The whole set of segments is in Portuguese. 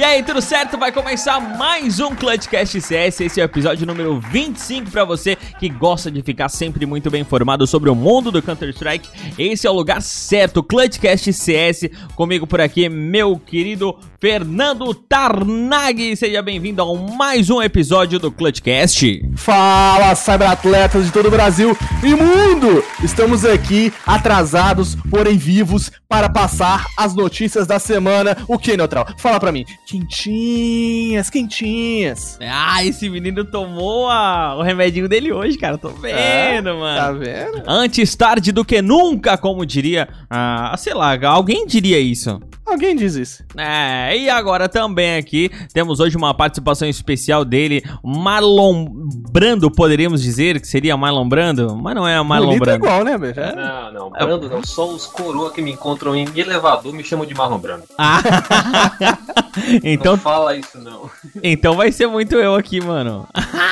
E aí, tudo certo? Vai começar mais um Clutchcast CS. Esse é o episódio número 25 para você que gosta de ficar sempre muito bem informado sobre o mundo do Counter-Strike. Esse é o lugar certo, Clutchcast CS. Comigo por aqui, meu querido Fernando Tarnag. Seja bem-vindo a mais um episódio do Clutchcast. Fala, cyberatletas de todo o Brasil e mundo! Estamos aqui atrasados, porém vivos, para passar as notícias da semana. O que, Neutral? Fala pra mim. Quentinhas, quentinhas. Ah, esse menino tomou a- o remedinho dele hoje, cara. Tô vendo, É, mano. Tá vendo? Antes tarde do que nunca, como diria. Ah, sei lá, alguém diria isso. Alguém diz isso. É, e agora também aqui temos hoje uma participação especial dele, Marlon Brando, poderíamos dizer que seria Marlon Brando, mas não é Marlon Bonito é Brando. igual, né, bicho? É. Não, não, Brando não. Só os coroa que me encontram em elevador me chamam de Marlon Brando. Ah, então, Não fala isso, não. então vai ser muito eu aqui, mano.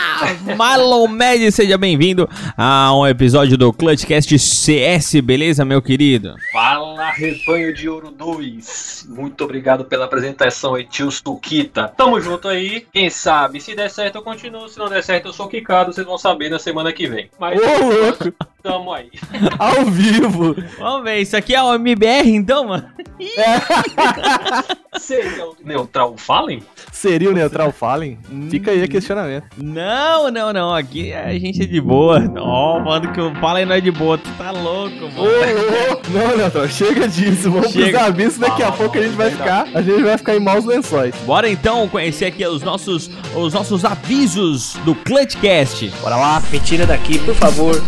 Marlon Med, seja bem-vindo a um episódio do Clutchcast CS, beleza, meu querido? Fala, rebanho de ouro 2. Muito obrigado pela apresentação aí, tio Suquita. Tamo junto aí. Quem sabe, se der certo eu continuo, se não der certo eu sou quicado, vocês vão saber na semana que vem. Mas Ô, louco! Tamo aí. Ao vivo! Vamos ver, isso aqui é o MBR então, mano? Seria o neutral Fallen? Seria o Neutral Fallen? Fica aí o questionamento. Não, não, não, aqui a gente é de boa. Ó, mano, que falo aí não é de boa, tu tá louco, Ô, mano. ô, Não, Neutral, chega disso. Vamos Chega. pros avisos, daqui a Ah, pouco a gente vai ficar. A gente vai ficar em maus lençóis. Bora então conhecer aqui os nossos, os nossos avisos do Clutchcast. Bora lá. Me tira daqui, por favor.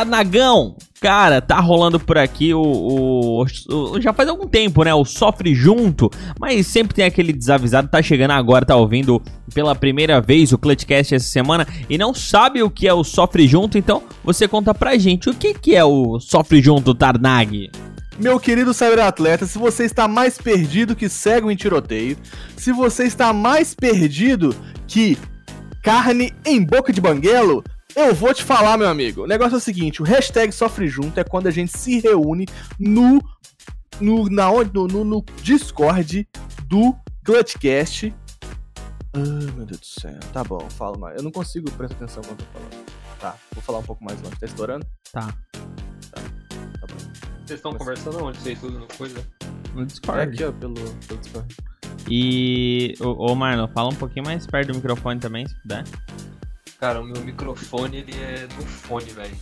Tanagão, cara, tá rolando por aqui o, o- o- Já faz algum tempo, né? O Sofre Junto, mas sempre tem aquele desavisado, tá chegando agora, tá ouvindo pela primeira vez o Clutchcast essa semana e não sabe o que é o Sofre Junto, então você conta pra gente o que, que é o Sofre Junto, Tarnag. Meu querido cyberatleta, se você está mais perdido que cego em tiroteio, se você está mais perdido que carne em boca de banguelo, eu vou te falar, meu amigo. O negócio é o seguinte, o hashtag sofre junto é quando a gente se reúne no no, na onde, no, no, no Discord do Clutchcast. Ah, meu Deus do céu. Tá bom, fala mais. Eu não consigo prestar atenção quando eu tô falando. Tá, vou falar um pouco mais longe. Tá estourando? Tá, Tá bom. Vocês estão conversando onde? Vocês tudo no coisa? no É Discord. aqui, ó, pelo, pelo Discord. E, ô, ô Marlon, fala um pouquinho mais perto do microfone também, se puder. Cara, o meu microfone ele é do fone, velho.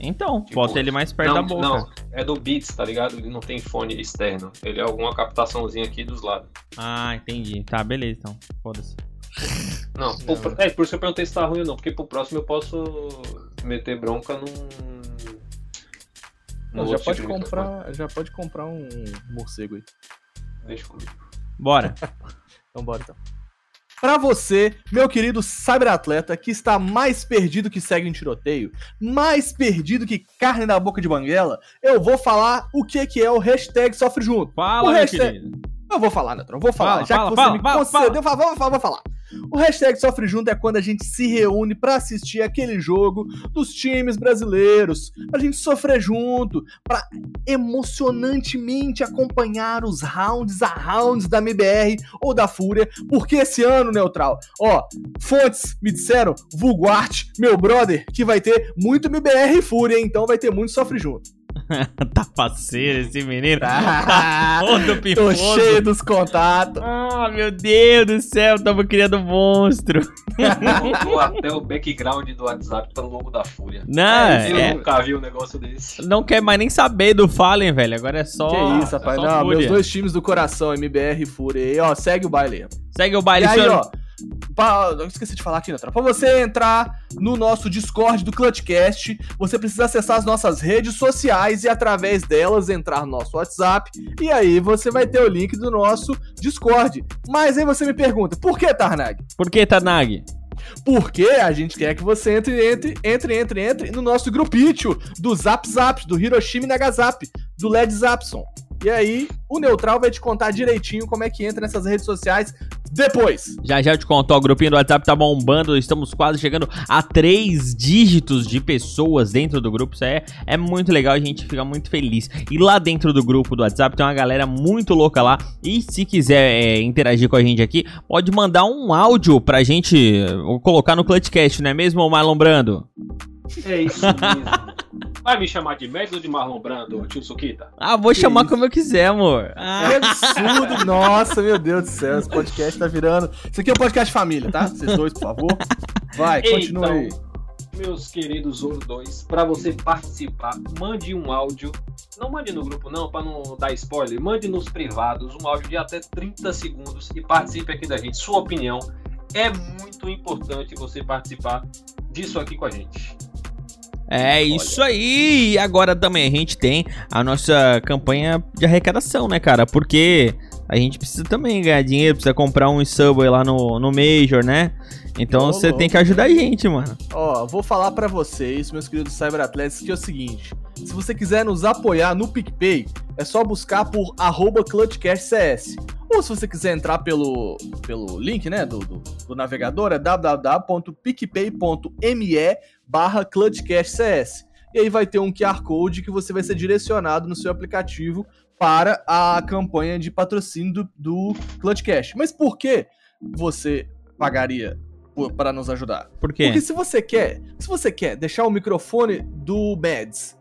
Então, Tipo, bota ele mais perto não, da boca. Não, é do Beats, tá ligado? Ele não tem fone externo. Ele é alguma captaçãozinha aqui dos lados. Ah, entendi. Tá, beleza então. Foda-se. Não, pro pro- é por isso que eu perguntei se tá ruim ou não, porque pro próximo eu posso meter bronca num. Não, já pode tipo comprar, já pode comprar um morcego aí. Deixa comigo. Bora. Então bora então. Pra você, meu querido cyberatleta, que está mais perdido que segue em tiroteio, mais perdido que carne na boca de banguela, eu vou falar o que que é o hashtag sofre junto. Fala, O meu hashtag- querido. Eu vou falar, Neutron, eu vou falar. Fala, já fala, que você fala, me fala, concedeu, fala, vou falar, vou falar. O hashtag Sofre Junto é quando a gente se reúne pra assistir aquele jogo dos times brasileiros, pra gente sofrer junto, pra emocionantemente acompanhar os rounds a rounds da MBR ou da Fúria, porque esse ano, Neutral, ó, fontes me disseram, Vulguarte, meu brother, que vai ter muito MBR e Fúria, então vai ter muito Sofre Junto. tá parceiro esse menino. Tá. Todo Tô pifoso. cheio dos contatos. Ah, meu Deus do céu, tamo criando monstro. Colocou até o background do WhatsApp pelo logo da Fúria. Não, Eu é- nunca vi um negócio desse. não quer mais nem saber do Fallen, velho. Agora é só. Que isso, rapaz. só Não, Fúria. meus dois times do coração, MBR e Fúria. E, ó, segue o baile. Segue o E baile, aí, senhor. ó. Pra, eu esqueci de falar aqui, Neutral. Pra você entrar no nosso Discord do Clutchcast, você precisa acessar as nossas redes sociais e, através delas, entrar no nosso WhatsApp. E aí você vai ter o link do nosso Discord. Mas aí você me pergunta, por que, Tarnag? Por que, Tanag? Porque a gente quer que você entre, entre, entre, entre, entre no nosso grupinho do Zap Zap, do Hiroshima e Nagasap, do Led Zapson. E aí, o Neutral vai te contar direitinho como é que entra nessas redes sociais depois. Já já eu te contou, o grupinho do WhatsApp tá bombando, estamos quase chegando a três dígitos de pessoas dentro do grupo, isso é, é muito legal, a gente fica muito feliz. E lá dentro do grupo do WhatsApp tem uma galera muito louca lá, e se quiser é, interagir com a gente aqui, pode mandar um áudio pra gente uh, colocar no Clutchcast, não é mesmo, Marlon Brando? É isso mesmo. Vai me chamar de médico ou de Marlon Brando, tio Suquita? Ah, vou Que chamar isso? como eu quiser, amor. Ah, Que absurdo! Nossa, meu Deus do céu, esse podcast tá virando. Isso aqui é um podcast família, tá? Vocês dois, por favor. Vai, continua aí. Então, meus queridos Ouro 2, para você participar, mande um áudio. Não mande no grupo, não, para não dar spoiler. Mande nos privados um áudio de até 30 segundos e participe aqui da gente. Sua opinião é muito importante você participar disso aqui com a gente. É isso aí! E agora também a gente tem a nossa campanha de arrecadação, né, cara? Porque a gente precisa também ganhar dinheiro, precisa comprar um Subway lá no, no Major, né? Então você tem que ajudar a gente, mano. Ó, vou falar pra vocês, meus queridos cyberatletas, que é o seguinte: se você quiser nos apoiar no PicPay, é só buscar por arroba ClutchCastCS. Ou se você quiser entrar pelo, pelo link, né, do, do, do navegador, é www.picpay.me barra ClutchCastCS. E aí vai ter um QR Code que você vai ser direcionado no seu aplicativo para a campanha de patrocínio do, do Clutchcast. Mas por que você pagaria para nos ajudar? Por quê? Porque se você quer, se você quer deixar o microfone do Mads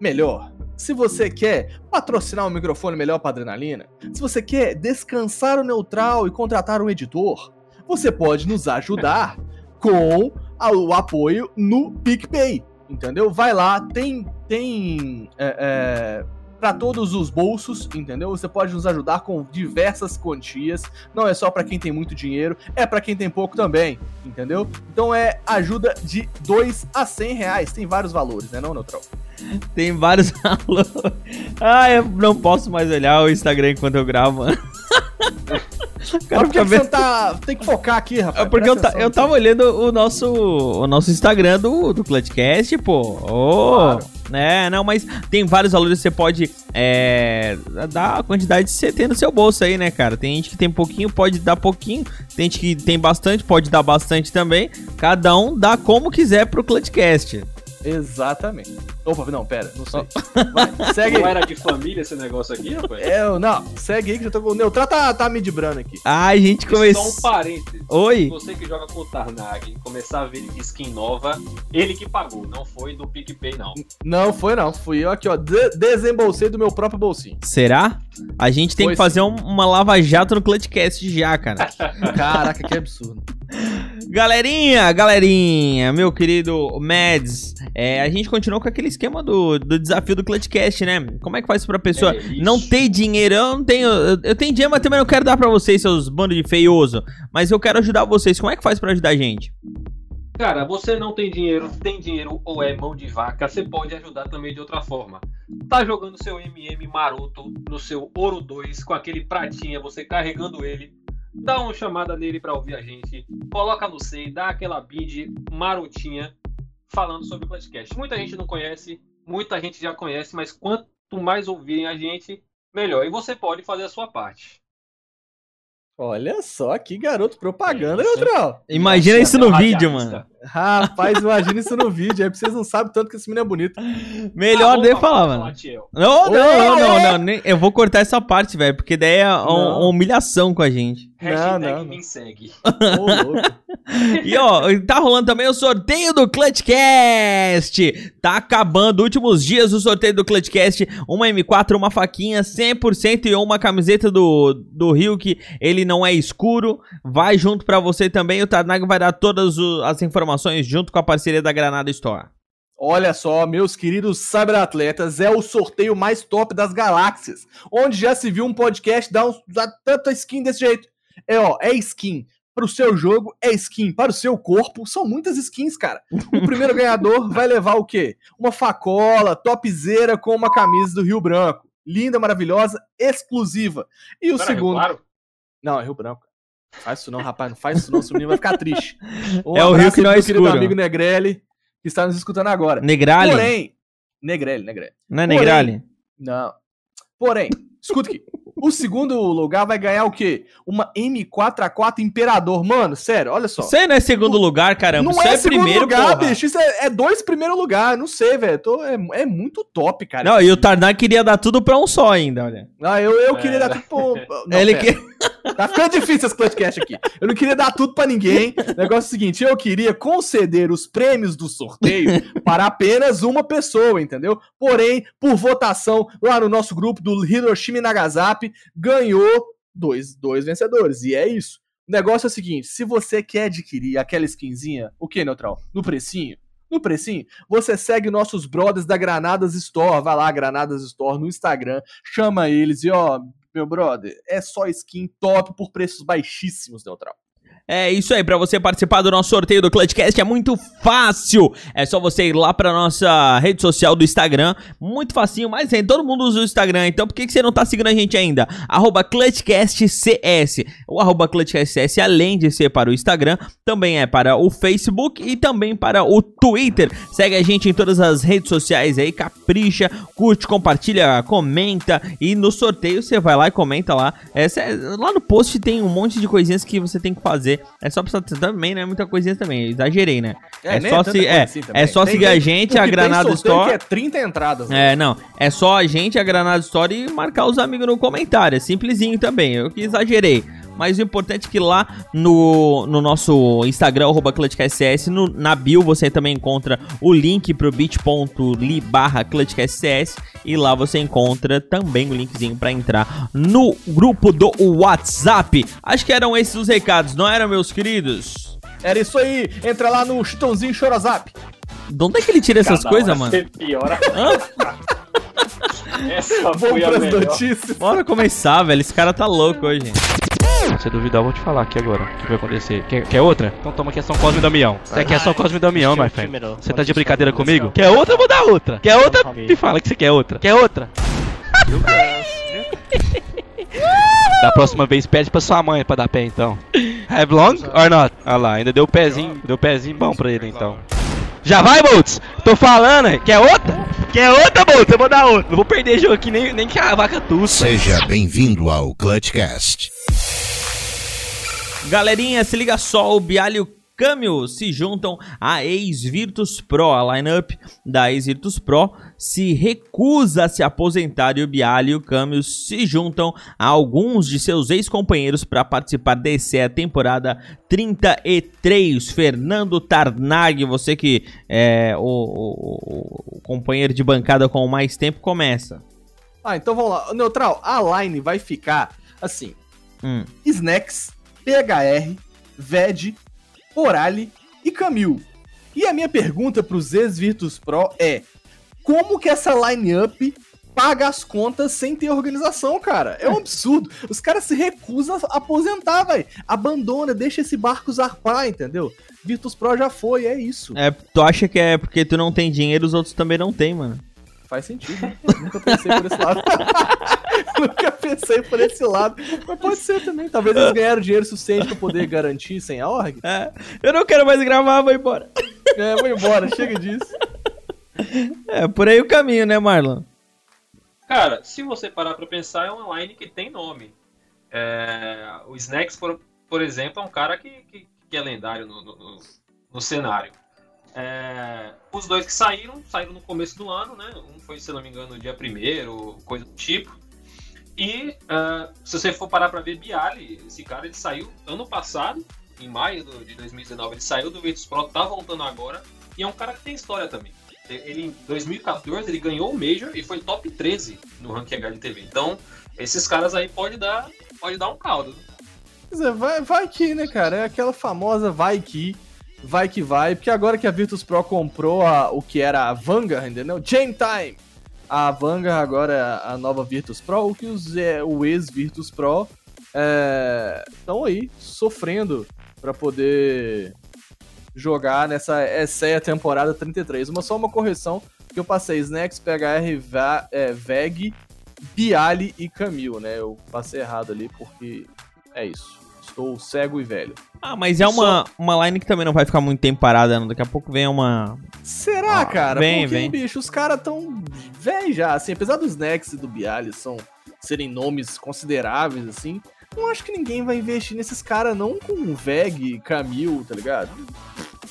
melhor, se você quer patrocinar um microfone melhor para adrenalina, se você quer descansar o neutral e contratar um editor, você pode nos ajudar com o apoio no PicPay, entendeu? Vai lá, tem tem é, é, para todos os bolsos, entendeu? Você pode nos ajudar com diversas quantias. Não é só para quem tem muito dinheiro, é para quem tem pouco também, entendeu? Então é ajuda de 2 a 100 reais. Tem vários valores, né, não, Neutral? Tem vários alô. Ah, eu não posso mais olhar o Instagram enquanto eu gravo, mano. Cara você tá. Tem que focar aqui, rapaz. É porque eu, ta- eu tava olhando o nosso, o nosso Instagram do, do Clutchcast, pô. Ô, Claro. Né, não, mas tem vários valores que você pode é, dar a quantidade que você tem no seu bolso aí, né, cara? Tem gente que tem pouquinho, pode dar pouquinho. Tem gente que tem bastante, pode dar bastante também. Cada um dá como quiser pro Clutchcast. Exatamente. Opa, não, pera, não sei. Vai, segue Não aí. era de família esse negócio aqui, rapaz? É, não, segue aí que eu tô com o Neutral tá, tá me dibrando aqui. Ah, a gente Só um começou. parênteses. Oi? Você que joga com o Tarnag, começar a ver skin nova, ele que pagou, não foi do PicPay, não. Não, foi não. Fui eu aqui, ó. de- desembolsei do meu próprio bolsinho. Será? A gente tem Foi que fazer um- uma lava-jato no Clutchcast já, cara. Caraca, que absurdo. Galerinha, galerinha, meu querido Mads, é, a gente continuou com aquele esquema do, do desafio do Clutchcast, né? Como é que faz pra pessoa É não ter dinheiro? Eu não tenho. Eu, eu tenho dinheiro, mas também não quero dar pra vocês, seus bandos de feioso. Mas eu quero ajudar vocês. Como é que faz pra ajudar a gente? Cara, você não tem dinheiro, tem dinheiro ou é mão de vaca, você pode ajudar também de outra forma. Tá jogando seu MM maroto no seu Ouro 2 com aquele pratinha, você carregando ele, dá uma chamada nele pra ouvir a gente, coloca no SEI, dá aquela bid marotinha falando sobre o podcast. Muita gente não conhece, muita gente já conhece, mas quanto mais ouvirem a gente, melhor. E você pode fazer a sua parte. Olha só que garoto propaganda, É? Neutral. Imagina isso no vídeo, mano. Rapaz, imagina isso no vídeo. Aí vocês não sabem tanto que esse menino é bonito. Melhor Ah, de falar, fala, mano. Não, não, não, não, é. não, nem- eu vou cortar essa parte, velho, porque daí é um- uma humilhação com a gente. Hashtag não, não. me segue. Ô, louco. E ó, tá rolando também o sorteio do Clutchcast. Tá acabando, últimos dias do sorteio do Clutchcast. Uma M4, uma faquinha 100% e uma camiseta do, do Rio que ele não é escuro. Vai junto pra você também. O Tarnag vai dar todas o- as informações junto com a parceria da Granada Store. Olha só, meus queridos cyberatletas, é o sorteio mais top das galáxias. Onde já se viu um podcast dar, um, dar tanta skin desse jeito. É, ó, é skin para o seu jogo, é skin para o seu corpo. São muitas skins, cara. O primeiro ganhador vai levar o quê? Uma facola, topzera com uma camisa do Rio Branco. Linda, maravilhosa, exclusiva. E o Pera, segundo. Claro. Não, é Rio Branco. Faz isso não, rapaz. Não faz isso não, o menino vai ficar triste. Um É o Rio que é pro querido escuro. amigo Negrelli, que está nos escutando agora. Negrali? Porém, Negrelli, Negrelli. não é porém- Negrali? Não. Porém, escuta aqui. O segundo lugar vai ganhar o quê? Uma M4A4 Imperador. Mano, sério, olha só. Isso aí não é segundo lugar, caramba. Não Isso é, é, segundo primeiro, lugar, porra. bicho. Isso é, é dois primeiro lugar. Não sei, velho. Tô- É, é muito top, cara. Não, e o Tarnak queria dar tudo pra um só ainda, olha. Ah, eu, eu queria dar tudo pro... Não, Ele pera. que... Tá ficando difícil esse podcast aqui. Eu não queria dar tudo pra ninguém. O negócio é o seguinte, eu queria conceder os prêmios do sorteio para apenas uma pessoa, entendeu? Porém, por votação, lá no nosso grupo do Hiroshima e Nagasaki, ganhou dois, dois vencedores. E é isso. O negócio é o seguinte, se você quer adquirir aquela skinzinha, o que, Neutral? No precinho? No precinho, você segue nossos brothers da Granadas Store. Vai lá, Granadas Store no Instagram, chama eles e ó, meu brother, é só skin top por preços baixíssimos, Neutral. É isso aí, pra você participar do nosso sorteio do Clutchcast é muito fácil. É só você ir lá pra nossa rede social do Instagram, muito facinho, mas hein, todo mundo usa o Instagram, então por que, que você não tá seguindo a gente ainda? Arroba ClutchCastCS. O arroba ClutchCastCS, além de ser para o Instagram, também é para o Facebook e também para o Twitter. Segue a gente em todas as redes sociais aí, capricha, curte, compartilha, comenta e no sorteio você vai lá e comenta lá. É, lá no post tem um monte de coisinhas que você tem que fazer. É só pra também, né? Muita coisinha também. Exagerei, né? É, nem só, se, é, assim é só Tem- seguir a gente, a Granada Store. que é 30 entradas. né? É, não. É só a gente, a Granada Story e marcar os amigos no comentário. É simplesinho também. Eu que exagerei. Mas o importante é que lá no, no nosso Instagram, arroba no, na bio você também encontra o link pro bit.ly barra ClutchCastCS e lá você encontra também o linkzinho pra entrar no grupo do WhatsApp. Acho que eram esses os recados, não eram, meus queridos? Era isso aí. Entra lá no Chitãozinho Chorazap. De onde é que ele tira essas coisas, mano? você piora. Hã? Essa Vamos foi a pras melhor. notícias. Bora começar, velho. Esse cara tá louco hoje. Se duvidar, eu vou te falar aqui agora. O que vai acontecer? Quer, quer outra? Então toma aqui a São Cosme e Damião. Você quer São Cosme e Damião, my friend? Você tá de brincadeira comigo? Quer outra? Eu vou dar outra. Quer outra? Me fala que você quer outra. Quer outra? Da próxima vez pede pra sua mãe pra dar pé então. Have long or not? Ah lá, ainda deu pezinho, deu pezinho bom pra ele então. Já vai, Boltz? Tô falando, quer outra? Quer outra, Boltz? Eu vou dar outra. Não vou perder jogo aqui nem, nem que a vaca tussa. Seja bem-vindo ao Clutchcast. Galerinha, se liga só, o Bialy o Camil se juntam à ex-Virtus Pro. A lineup da ex-Virtus Pro se recusa a se aposentar e o Bialy e o Camil se juntam a alguns de seus ex-companheiros para participar dessa é a temporada 33. Fernando Tarnag, você que é o, o- o companheiro de bancada com mais tempo, começa. Ah, então vamos lá. Neutral, a line vai ficar assim. Hum. Snacks, PHR, VED, Orali e Camil. E a minha pergunta pros ex-Virtus Pro é: como que essa line-up paga as contas sem ter organização, cara? É um absurdo. Os caras se recusam a aposentar, velho. Abandona, deixa esse barco zarpar, entendeu? Virtus Pro já foi, é isso. É, tu acha que é porque tu não tem dinheiro, os outros também não tem, mano. Faz sentido. né? Nunca pensei por esse lado. Nunca pensei por esse lado. Mas pode ser também. Talvez eles ganharam dinheiro suficiente pra poder garantir sem a org. É, eu não quero mais gravar, vou embora. É, vou embora, chega disso. É, por aí o caminho, né, Marlon? Cara, se você parar pra pensar, é uma line que tem nome. É, o Snacks, por, por exemplo, é um cara que, que, que é lendário no, no- no- no cenário. É, os dois que saíram, saíram no começo do ano, né? Um foi, se não me engano, dia primeiro, coisa do tipo. E é, se você for parar pra ver Bialy, esse cara ele saiu ano passado, em maio do- de 2019, ele saiu do Virtus Pro, tá voltando agora, e é um cara que tem história também. Ele, em 2014, ele ganhou o Major e foi top 13 no ranking HLTV. Então, esses caras aí pode dar, pode dar um caldo. né? Vai, vai que, né, cara? É aquela famosa vai que, vai que vai. Porque agora que a Virtus Pro comprou a- o que era a Vanguard, entendeu? Game Time! A Vanguard agora é a nova Virtus Pro, o que os, é, o ex-Virtus Pro estão aí sofrendo pra poder jogar nessa essa é temporada 33. Uma só uma correção que eu passei Snacks, PHR, é, Veg, Bialy e Camil, né? Eu passei errado ali porque é isso. Estou cego e velho. Ah, mas é uma, uma line que também não vai ficar muito tempo parada, não. Daqui a pouco vem uma. Será, Ah, cara? vem, Porque, vem. bicho, os caras tão velho já, assim, apesar dos Nex e do Bialy são serem nomes consideráveis, assim, não acho que ninguém vai investir nesses caras não com Veg, Camille, tá ligado?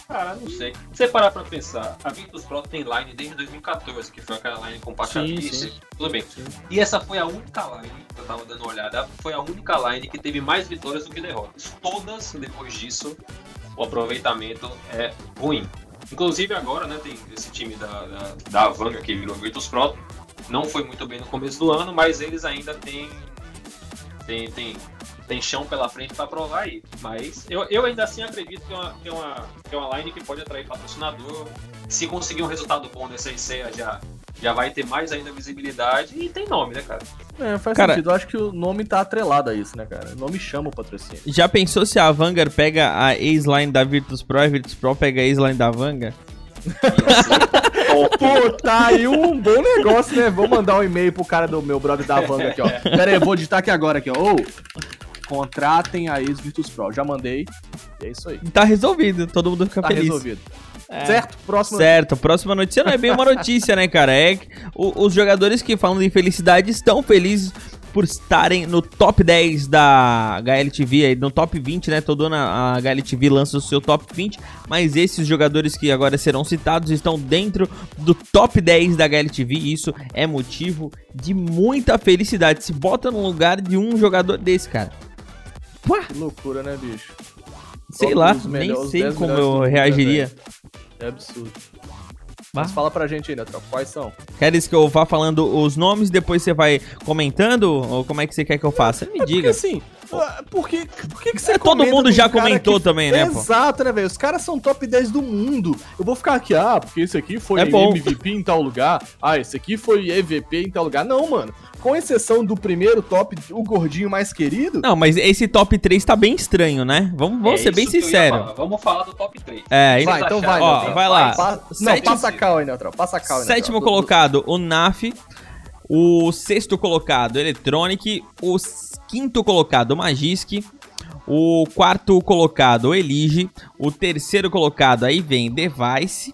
Cara, não sei. Se você parar pra pensar, a Virtus Pro tem line desde 2014, que foi aquela line com Sim, Pachadice. sim. Tudo bem. Sim. E essa foi a única line, que eu tava dando uma olhada, foi a única line que teve mais vitórias do que derrotas. Todas, depois disso, o aproveitamento é ruim. Inclusive agora, né, tem esse time da, da, da Vanga que virou Virtus Pro. Não foi muito bem no começo do ano, mas eles ainda têm. Tem, tem, tem chão pela frente pra provar aí. Mas eu, eu ainda assim acredito que é, uma, que, é uma, que é uma line que pode atrair patrocinador. Se conseguir um resultado bom nessa ICEA já, já vai ter mais ainda visibilidade e tem nome, né, cara? É, faz Cara- sentido. Eu acho que o nome tá atrelado a isso, né, cara? O nome chama o patrocínio. Já pensou se a Vanguard pega a ex-line da Virtus Pro e a Virtus Pro pega a ex-line da Vanguard? Pô, tá aí um bom negócio, né? Vou mandar um e-mail pro cara do meu brother da Vanga aqui, ó. Pera aí, eu vou digitar aqui agora, aqui, ó. Ô, contratem a ex-Virtus Pro. Já mandei. E é isso aí. Tá resolvido, todo mundo fica Tá feliz. resolvido. É. Certo? Próximo. Certo, próxima notícia não é bem uma notícia, né, cara? É que o- os jogadores que falam de felicidade estão felizes por estarem no top 10 da HLTV, aí, no top 20, né? Todo ano a HLTV lança o seu top 20, mas esses jogadores que agora serão citados estão dentro do top 10 da HLTV e isso é motivo de muita felicidade. Se bota no lugar de um jogador desse, cara. Pá, Que loucura, né, bicho? sei lá, nem sei 10 como eu né, reagiria. É absurdo. Mas fala pra gente aí, Neutral, quais são? Queres que eu vá falando os nomes depois você vai comentando? Ou como é que você quer que eu faça? Me É porque diga. assim, ah, por que, por que, que você É, todo mundo com já um comentou que- também, né, pô? Exato, né, velho? Os caras são top 10 do mundo. Eu vou ficar aqui, ah, porque esse aqui foi É bom. MVP em tal lugar. Ah, esse aqui foi EVP em tal lugar. Não, mano. Com exceção do primeiro top, o gordinho mais querido. Não, mas esse top 3 tá bem estranho, né? Vamos, vamos É ser bem sinceros. Vamos falar do top 3. É, e- vai, então vai, Ó, vai lá. Pa- não, Sétimo- passa a cal aí, Neutral. Passa a cal aí, sétimo colocado, o NAF. O sexto colocado, Electronic. O quinto colocado, Magisk. O quarto colocado, Elige. O terceiro colocado, aí vem Device.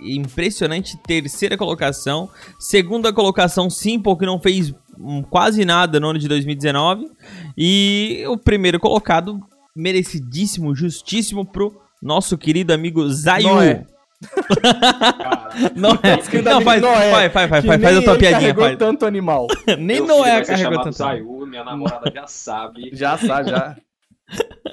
Impressionante terceira colocação. Segunda colocação, Simple, que não fez hum, quase nada no ano de 2019. E o primeiro colocado, merecidíssimo, justíssimo pro nosso querido amigo Zayu. Noé. Não é. Não, faz, Noé, faz, faz, faz, faz, faz nem a tua piadinha, carregou faz. tanto animal. Nem meu não filho é vai ser carregou tanto. Zayu, minha namorada já sabe. Já sabe, já.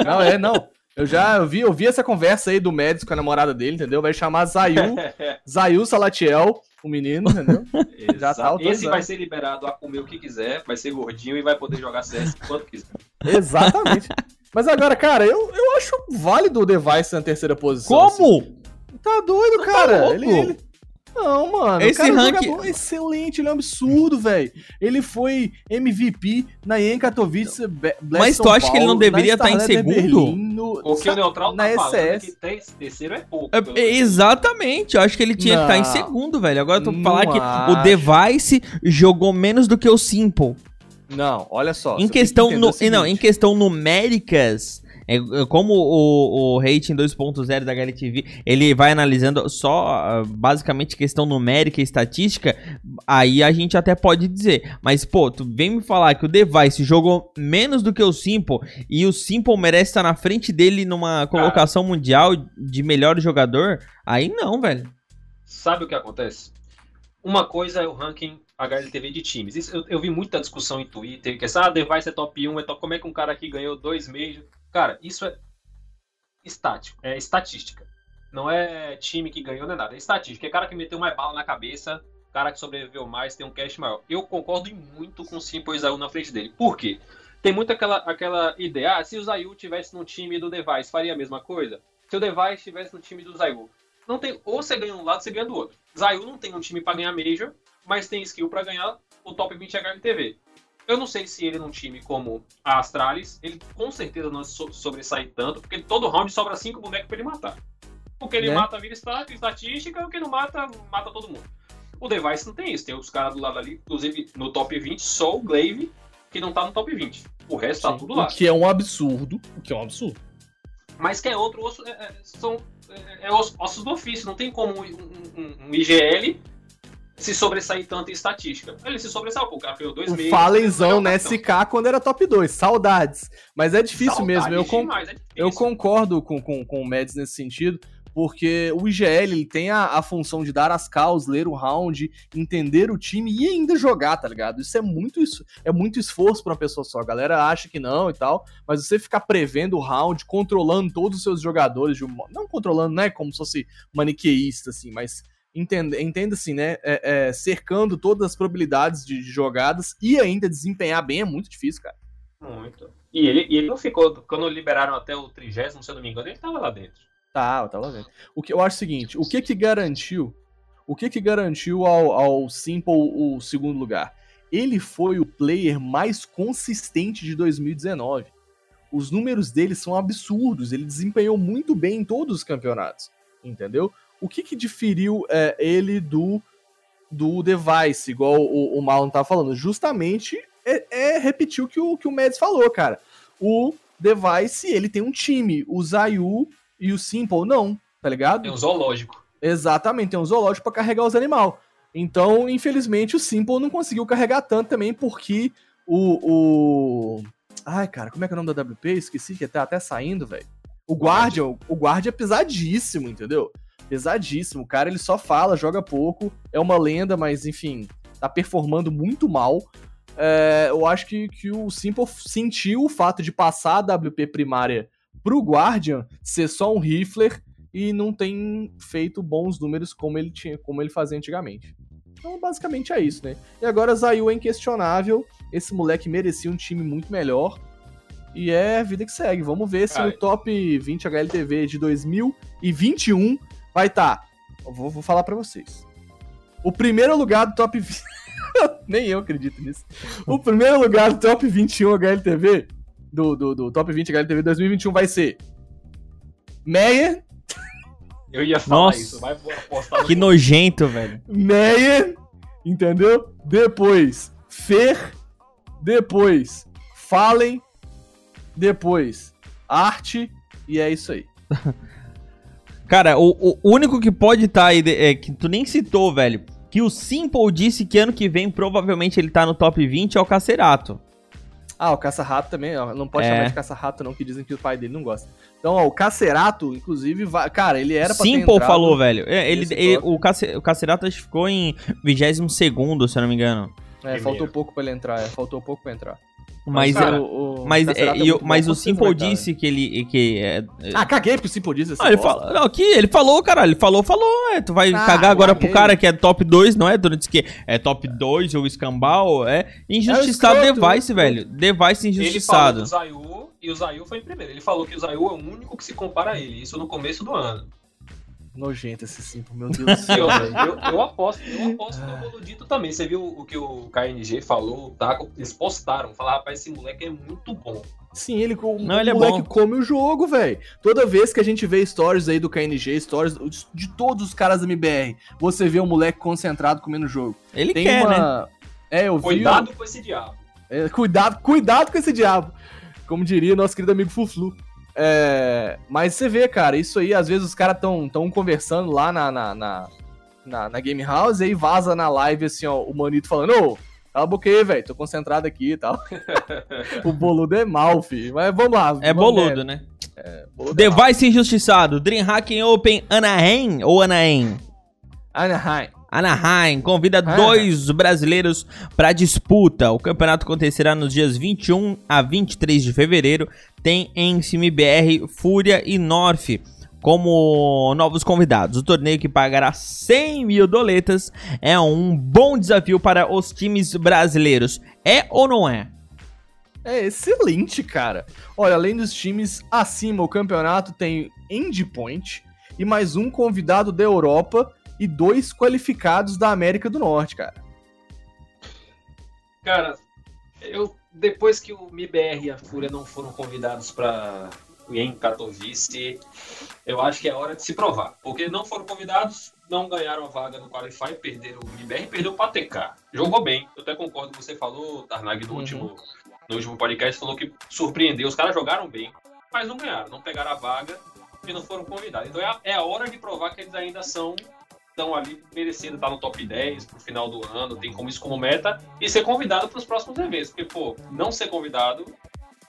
Não, é, não. Eu já eu vi, eu vi essa conversa aí do médico com a namorada dele, entendeu? Vai chamar Zayu, Zayu Salatiel, o menino, entendeu? Já tá. Esse vai ser liberado a comer o que quiser, vai ser gordinho e vai poder jogar CS quando quiser. Exatamente. Mas agora, cara, eu, eu acho válido o Device na terceira posição. assim. Tá doido, cara. louco? ele, ele- Não, mano. Esse o cara é um rank- jogador excelente, ele é um absurdo, velho. Ele foi MVP na EM Katowice, Blast Mas tu São acha que ele não Paulo, deveria na tá em Starlet segundo? Berlim, no- O que o Neutral na tá falando é terceiro é pouco. É, é, exatamente, eu acho que ele tinha que estar em Não. segundo, velho. Agora eu tô pra Não falar que o acho. Device jogou menos do que o Simple. Não, olha só. em questão no, o não, em questão numéricas, é, é como o, o rating 2.0 da HLTV, ele vai analisando só ah, basicamente questão numérica e estatística, aí a gente até pode dizer. Mas, pô, tu vem me falar que o Device jogou menos do que o Simple e o Simple merece estar na frente dele numa colocação mundial de melhor jogador, aí não, velho. Sabe o que acontece? Uma coisa é o ranking HLTV de times. Isso, eu, eu vi muita discussão em Twitter, que essa ah, Device é top 1, é top, como é que um cara aqui ganhou dois meses? Cara, isso é estático, é estatística. Não é time que ganhou, não é nada. É estatística. É cara que meteu mais bala na cabeça, cara que sobreviveu mais, tem um cash maior. Eu concordo muito com o Simple Zayu na frente dele. Por quê? Tem muito aquela, aquela ideia, ah, se o Zayu tivesse no time do Device, faria a mesma coisa? Se o Device estivesse no time do Zayu, não tem, ou você ganha um lado, você ganha do outro. Zayu não tem um time pra ganhar Major, mas tem skill pra ganhar o top 20 HLTV. Eu não sei se ele num time como a Astralis, ele com certeza não so sobressai tanto, porque todo round sobra 5 bonecos pra ele matar. O que ele Né? mata vira stat- estatística, o que não mata, mata todo mundo. O Device não tem isso, tem os caras do lado ali, inclusive no top 20, só o Glaive que não tá no top 20. O resto tá Sim. tudo lá. O que é um absurdo. O que é um absurdo. Mas que é outro osso, é, é, são é, é os- ossos do ofício. Não tem como um, um- um IGL se sobressair tanto em estatística. Ele se sobressaiu, pô, o cara ganhou dois O meses. Falenzão né? na SK quando era top 2. Saudades. Mas é difícil mesmo. Eu, Demais, é difícil. eu concordo com, com, com o Mads nesse sentido. Porque o IGL ele tem a, a função de dar as calls, ler o round, entender o time e ainda jogar, tá ligado? Isso é muito isso, é muito esforço pra uma pessoa só. A galera acha que não e tal, mas você ficar prevendo o round, controlando todos os seus jogadores, de um não controlando, né, como se fosse maniqueísta, assim, mas entenda, entenda assim, né, é- é, cercando todas as probabilidades de, de jogadas e ainda desempenhar bem é muito difícil, cara. Muito. E ele, e ele não ficou, quando liberaram até o trigésimo, se eu não me engano, ele tava lá dentro. Tá, eu tava vendo. O que eu acho o seguinte, o que que garantiu, o que que garantiu ao, ao Simple o segundo lugar? Ele foi o player mais consistente de 2019. Os números dele são absurdos, ele desempenhou muito bem em todos os campeonatos, entendeu? O que que diferiu é, ele do do device, igual o, o Malon tava falando? Justamente é, é repetir o que o, que o Mads falou, cara. O device, ele tem um time, o Zayu e o Simple não, tá ligado? É um zoológico. Exatamente, tem um zoológico pra carregar os animais. Então, infelizmente, o Simple não conseguiu carregar tanto também, porque o. o... Ai, cara, como é que é o nome da WP? Esqueci que tá até saindo, velho. O Guardian, o Guardian é pesadíssimo, entendeu? Pesadíssimo. O cara, ele só fala, joga pouco, é uma lenda, mas enfim, tá performando muito mal. É, eu acho que, que o Simple sentiu o fato de passar a WP primária pro Guardian ser só um rifler e não tem feito bons números como ele tinha, como ele fazia antigamente. Então, basicamente é isso, né? E agora Zayu é inquestionável. Esse moleque merecia um time muito melhor. E é vida que segue. Vamos ver se o top 20 HLTV de 2021 vai estar. Vou, vou falar pra vocês. O primeiro lugar do top 20. Nem eu acredito nisso. O primeiro lugar do top 21 HLTV. Do, do, do top 20 HLTV 2021 vai ser. Meyer, Eu ia falar Nossa. isso. Vai apostar no Que nojento, velho. Meyer, entendeu? Depois, Fer, depois, Fallen, depois, Arte, e é isso aí. Cara, o, o único que pode estar aí, de- é, que tu nem citou, velho, que o Simple disse que ano que vem provavelmente ele tá no top 20 é o Cacerato. Ah, o Caça-Rato também, ó, não pode É. chamar de Caça-Rato não, que dizem que o pai dele não gosta. Então, ó, o Cacerato, inclusive, vai... cara, ele era pra ter Simple entrado- falou, velho. É, ele, ele- o, Cace, o Cacerato acho que ficou em 22 segundo, se eu não me engano. É, faltou pouco pra ele entrar, é, faltou pouco pra entrar. Mas, cara, é, o, o mas, é, e o- muito bom, mas o Simple disse que ele. Que, é, né? Ah, caguei porque o Simple disse Ah, ele falou. Não, que ele falou, caralho. Ele falou, falou. É, tu vai Ah, cagar agora pro caguei. cara que é top 2, não é? Disse que é top 2 ou escambau. É injustiçado É o escroto, Device, é o velho. Device Ele falou injustiçado. do Zayu e o Zayu foi em primeiro. Ele falou que o Zayu é o único que se compara a ele. Isso no começo do ano. Nojento esse Simple, meu Deus do Eu, céu, eu, eu aposto, eu aposto no Boludito também. Você viu o que o KNG falou, o Taco? Eles postaram. Falaram, rapaz, esse moleque é muito bom. Sim, ele, o, Não, o ele é moleque bom. come o jogo, velho. Toda vez que a gente vê stories aí do KNG, stories de- todos os caras da MBR, você vê um moleque concentrado comendo o jogo. Ele Tem quer, né? uma. É, eu vi. Cuidado com esse diabo. É, cuidado, cuidado com esse diabo. Como diria nosso querido amigo Fuflu. É, mas você vê, cara, isso aí, às vezes os caras tão, tão conversando lá na, na, na, na, na Game House e aí vaza na live assim, ó, o Manito falando, ô, cala a boca aí, velho, tô concentrado aqui e tal. o boludo é mal, filho. Mas vamos lá. É vamos boludo, né? Boludo é mal. Device injustiçado. Dreamhack Open Anaheim ou Anaheim? Anaheim. Anaheim convida Ah. dois brasileiros para disputa. O campeonato acontecerá nos dias 21 a 23 de fevereiro. Tem em CMBR Fúria e North como novos convidados. O torneio que pagará 100 mil doletas é um bom desafio para os times brasileiros. É ou não é? É excelente, cara. Olha, além dos times acima, o campeonato tem Endpoint e mais um convidado da Europa e dois qualificados da América do Norte, cara. Cara, eu depois que o MIBR e a Fúria não foram convidados pra em Katowice. Eu acho que é hora de se provar, porque não foram convidados, não ganharam a vaga no Qualify, perderam o IBR, perdeu o PTK. Jogou bem, eu até concordo com você falou, Tarnag, no, Uhum. último, no último podcast, falou que surpreendeu, os caras jogaram bem, mas não ganharam, não pegaram a vaga e não foram convidados. Então é a, é a hora de provar que eles ainda são estão ali merecendo estar no top 10 pro final do ano, tem como isso como meta, e ser convidado para os próximos eventos. Porque, pô, não ser convidado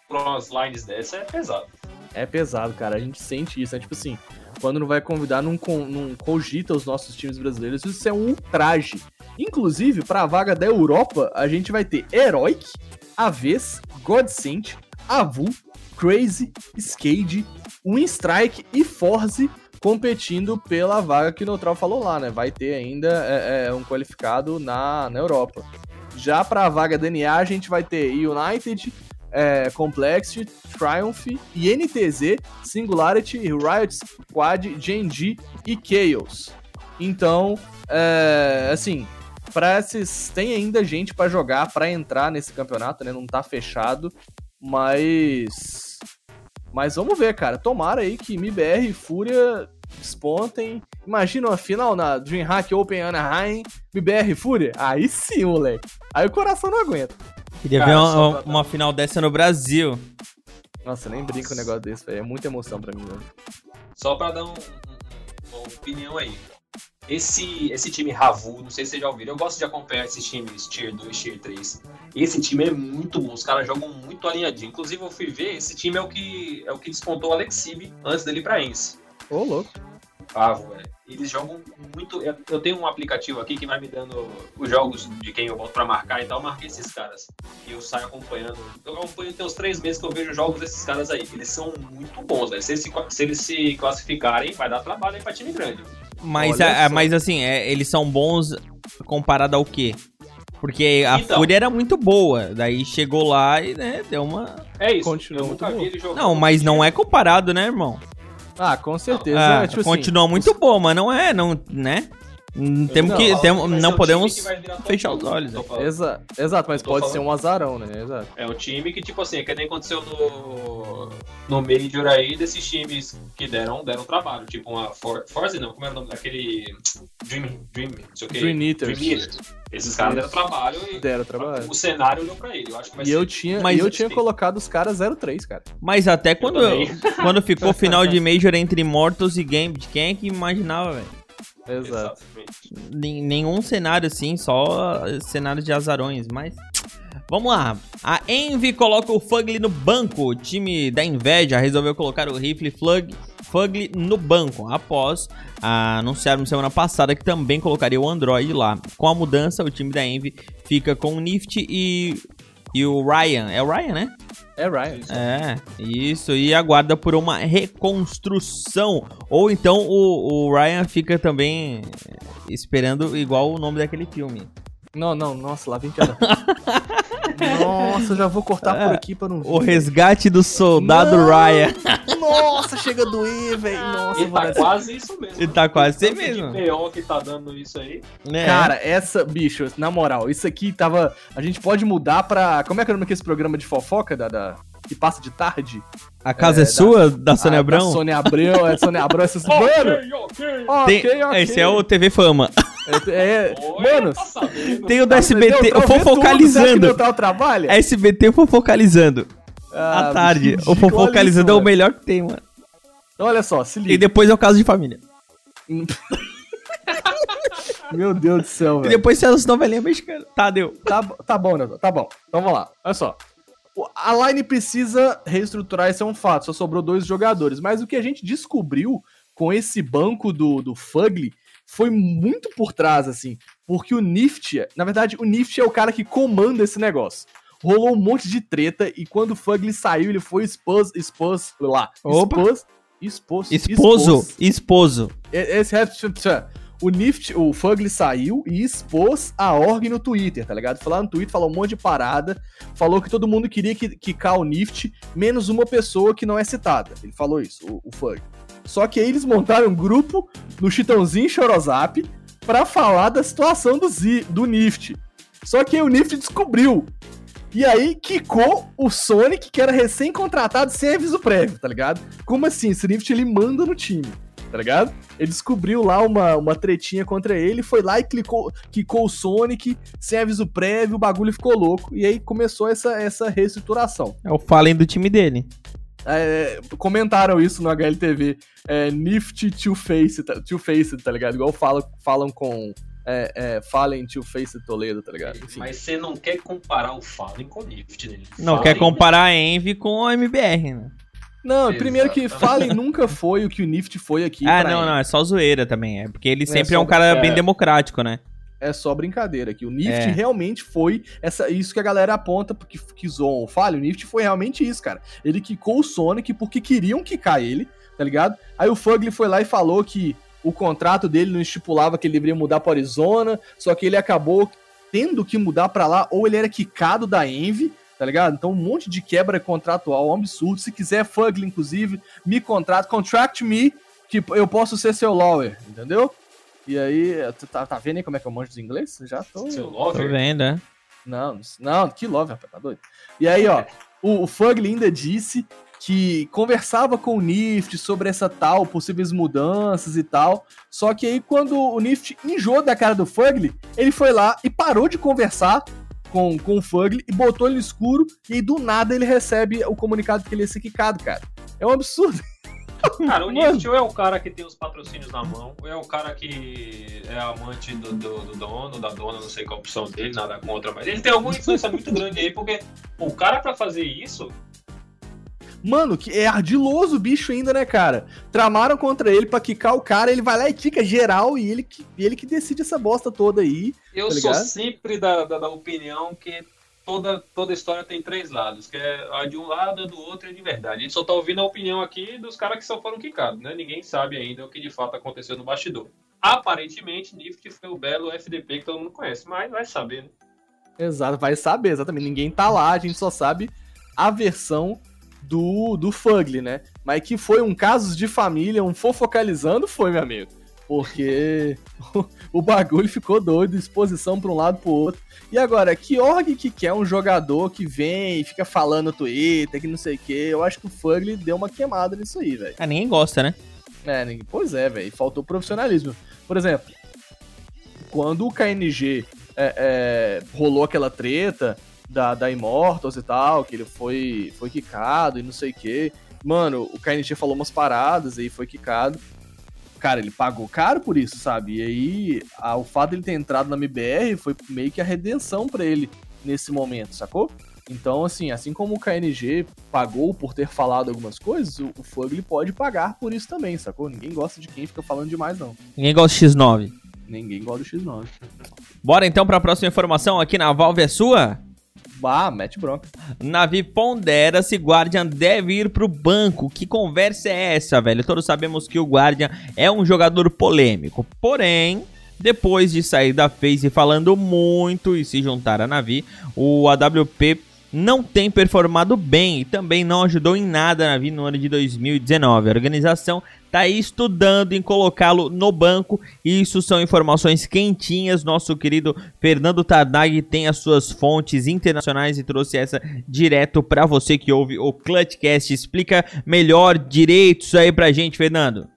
para umas lines dessa é pesado. É pesado, cara. A gente sente isso. É tipo assim, quando não vai convidar, não, não cogita os nossos times brasileiros. Isso é um ultraje. Inclusive, pra vaga da Europa, a gente vai ter Heroic, Aves, Godsent, Avu, Crazy, Skade, Winstrike e Forze competindo pela vaga que o Neutral falou lá, né? Vai ter ainda é, é, um qualificado na, na Europa. Já pra vaga DNA, a gente vai ter United, é, Complexity, Triumph, INTZ, Singularity, Riot Squad, Genji e Chaos. Então, é, assim, pra esses, tem ainda gente pra jogar, pra entrar nesse campeonato, né? Não tá fechado, mas mas vamos ver, cara. Tomara aí que MIBR e Fúria despontem. Imagina uma final na DreamHack Open Anaheim, MIBR e Fúria. Aí sim, moleque. Aí o coração não aguenta. Queria Cara, ver uma, pra uma final dessa no Brasil. Nossa, nem brinca com um negócio desse, velho. É muita emoção pra mim, velho. Só para dar um- um- uma opinião aí. Esse, esse time Ravu, não sei se vocês já ouviram, eu gosto de acompanhar esses times Tier 2, Tier 3. Esse time é muito bom, os caras jogam muito alinhadinho. Inclusive, eu fui ver, esse time é o que, é o que despontou o Alex Sib antes dele pra Ence. Ô, louco. Velho. Eles jogam muito. Eu eu tenho um aplicativo aqui que vai me dando os jogos de quem eu boto pra marcar e tal. Eu marquei esses caras. E eu saio acompanhando. Eu acompanho tem uns três meses que eu vejo jogos desses caras aí. Eles são muito bons, velho. Se eles se, se eles se classificarem, vai dar trabalho aí pra time grande. Mas, a- a- só. mas assim, é, eles são bons comparado ao quê? Porque a Então. Fúria era muito boa. Daí chegou lá e, né, deu uma. É isso. Continua eu muito nunca bom. vi ele jogando. Não, mas não é comparado, né, irmão? Ah, com certeza. Ah, é, tipo assim, continua muito boa, mas não é, não, né? Hum, Temos Não, que, temos, ser não podemos fechar os olhos. né? Exa exato, mas Eu pode falando. ser um azarão, né? Exato. É um time que, tipo assim, é que nem aconteceu no, no Major aí, desses times que deram, deram trabalho. Tipo uma For, Force, não, como era o nome daquele. Dream, Dream, não sei o que. Dream Eaters. Dream Eaters. Esses caras deram trabalho e Deram trabalho. o cenário olhou pra ele. Eu acho que vai E ser. eu tinha, Mas e eu eu tinha colocado os caras 03, cara. Mas até quando, também. quando ficou final de Major entre Immortals e Gambit, quem é que imaginava, velho? Exato. Nenhum cenário assim, só cenários de azarões, mas. Vamos lá. A Envy coloca o Fugly no banco. O time da inveja resolveu colocar o rifle Flug, Fugly no banco. Após anunciarmos semana passada que também colocaria o Android lá. Com a mudança, o time da Envy fica com o Nift e, e o Ryan. É o Ryan, né? É Ryan. É, isso, e aguarda por uma reconstrução. Ou então o, o Ryan fica também esperando igual o nome daquele filme. Não, não, nossa, lá vem piada. nossa, eu já vou cortar por aqui pra não O resgate do soldado Não! Ryan. Nossa, chega a doer, velho. Nossa, E vou tá quase isso mesmo. E tá quase assim mesmo. PO que tá dando isso aí. né? Cara, essa, bicho, na moral, isso aqui tava. A gente pode mudar pra. Como é que é o nome desse programa de fofoca da, da- que passa de tarde? a casa é, é, sua, da Sônia Ah, Abrão? Da Sônia Abrão, é Sônia Abrão, essas. Mano! ok. Tem- ok, ok. Esse é o TV Fama. É, é- Oi, mano, tá. Tem o da SBT, tudo, Você que fofocalizando. Trabalha? SBT fofocalizando. Ah, à tarde. O fofocalizando é isso, o melhor que tem, mano. mano. Olha só, se E liga. depois é o caso de família. Meu Deus do céu, E velho. depois é as novelinhas mexicanas. Tá, deu. Tá, tá bom, Neutral, tá bom. Então vamos lá. Olha só. A line precisa reestruturar, isso é um fato. Só sobrou dois jogadores. Mas o que a gente descobriu com esse banco do, do Fugly foi muito por trás, assim. Porque o Nift, na verdade, o Nift é o cara que comanda esse negócio. Rolou um monte de treta e quando o Fugly saiu, ele foi expôs, expôs, lá. Expôs, expôs, Esposo, esposo. E- Esse o Nift, o Fugly saiu e expôs a org no Twitter, tá ligado? Foi lá no Twitter, falou um monte de parada, falou que todo mundo queria que- quicar o Nift, menos uma pessoa que não é citada. Ele falou isso, o, o Fug. Só que aí eles montaram um grupo no Chitãozinho Chorozap pra falar da situação do, Z, do Nift. Só que aí o Nift descobriu. E aí quicou o Sonic, que era recém-contratado sem aviso prévio, tá ligado? Como assim? Esse Nift ele manda no time, tá ligado? Ele descobriu lá uma, uma tretinha contra ele, foi lá e clicou, quicou o Sonic sem aviso prévio, o bagulho ficou louco. E aí começou essa, essa reestruturação. É o Fallen do time dele. É, comentaram isso no HLTV. É, Nifty Two-Faced, tá, two -faced, tá ligado? Igual falam, falam com é, é, Fallen Two-Faced Toledo, tá ligado? Enfim. Mas você não quer comparar o Fallen com o Nift, né? Não Fallen, quer comparar a Envy com a MBR, né? Não, Exatamente. primeiro que Fallen nunca foi o que o Nift foi aqui. Ah, não, Envy. não, é só zoeira também. É porque ele É sempre só- é um cara é. bem democrático, né? É só brincadeira aqui. O Nift É. realmente foi essa, isso que a galera aponta porque que zoam Fallen. O Nift foi realmente isso, cara. Ele quicou o Sonic porque queriam quicar ele, tá ligado? Aí o Fugly foi lá e falou que o contrato dele não estipulava que ele deveria mudar pra Arizona, só que ele acabou tendo que mudar pra lá, ou ele era quicado da Envy, tá ligado? Então um monte de quebra contratual, um absurdo. Se quiser, Fugly, inclusive, me contrata, contract me, que eu posso ser seu lawyer, entendeu? E aí, tu tá, tá vendo aí como é que eu manjo dos inglês? Já tô. Seu Tô lover. vendo, né? Não, não, que love, rapaz, tá doido? E aí, ó, o, o Fugly ainda disse que conversava com o Nift sobre essa tal, possíveis mudanças e tal. Só que aí, quando o Nift enjoou da cara do Fugly, ele foi lá e parou de conversar com, com o Fugly e botou ele no escuro. E aí, do nada, ele recebe o comunicado que ele ia ser quicado, cara. É um absurdo. Cara, o Mano. Nift ou é o cara que tem os patrocínios na mão, ou é o cara que é amante do, do, do dono, da dona, não sei qual a opção dele, nada contra, mas ele tem alguma influência muito grande aí, porque o cara pra fazer isso, Mano, que é ardiloso o bicho ainda, né, cara? Tramaram contra ele pra quicar o cara, ele vai lá e quica geral e ele que, ele que decide essa bosta toda aí. eu Tá sou sempre da, da, da opinião que toda, toda história tem três lados, que é a de um lado, a do outro e a de verdade. A gente só tá ouvindo a opinião aqui dos caras que só foram quicados, né? Ninguém sabe ainda o que de fato aconteceu no bastidor. Aparentemente, Nift foi o belo FDP que todo mundo conhece, mas vai saber, né? Exato, vai saber, exatamente. Ninguém tá lá, a gente só sabe a versão do, do Fugly, né? Mas que foi um casos de família, um fofocalizando, foi, meu amigo. Porque o, o bagulho ficou doido, exposição pra um lado pro outro. E agora, que org que quer um jogador que vem e fica falando no Twitter, que não sei o quê? Eu acho que o Fugly deu uma queimada nisso aí, velho. Ah, ninguém gosta, né? É, ninguém- pois é, velho. Faltou profissionalismo. Por exemplo, quando o KNG é, é, rolou aquela treta da, da Immortals e tal, que ele foi, foi quicado e não sei o quê. Mano, o KNG falou umas paradas aí foi quicado. Cara, ele pagou caro por isso, sabe? E aí, a- o fato dele ter entrado na MBR foi meio que a redenção pra ele nesse momento, sacou? Então, assim, assim como o KNG pagou por ter falado algumas coisas, o, o Fugly pode pagar por isso também, sacou? Ninguém gosta de quem fica falando demais, não. Ninguém gosta de X9. Ninguém gosta do X9. Bora então pra próxima informação aqui na Valve é sua? Bah, mete bronca. Navi pondera se Guardian deve ir pro banco. Que conversa é essa, velho? Todos sabemos que o Guardian é um jogador polêmico. Porém, depois de sair da FaZe falando muito e se juntar à Navi, o AWP não tem performado bem e também não ajudou em nada a Navi no ano de 2019. A organização tá aí estudando em colocá-lo no banco. Isso são informações quentinhas. Nosso querido Fernando Tarnag tem as suas fontes internacionais e trouxe essa direto pra você que ouve o Clutchcast. Explica melhor direito isso aí pra gente, Fernando.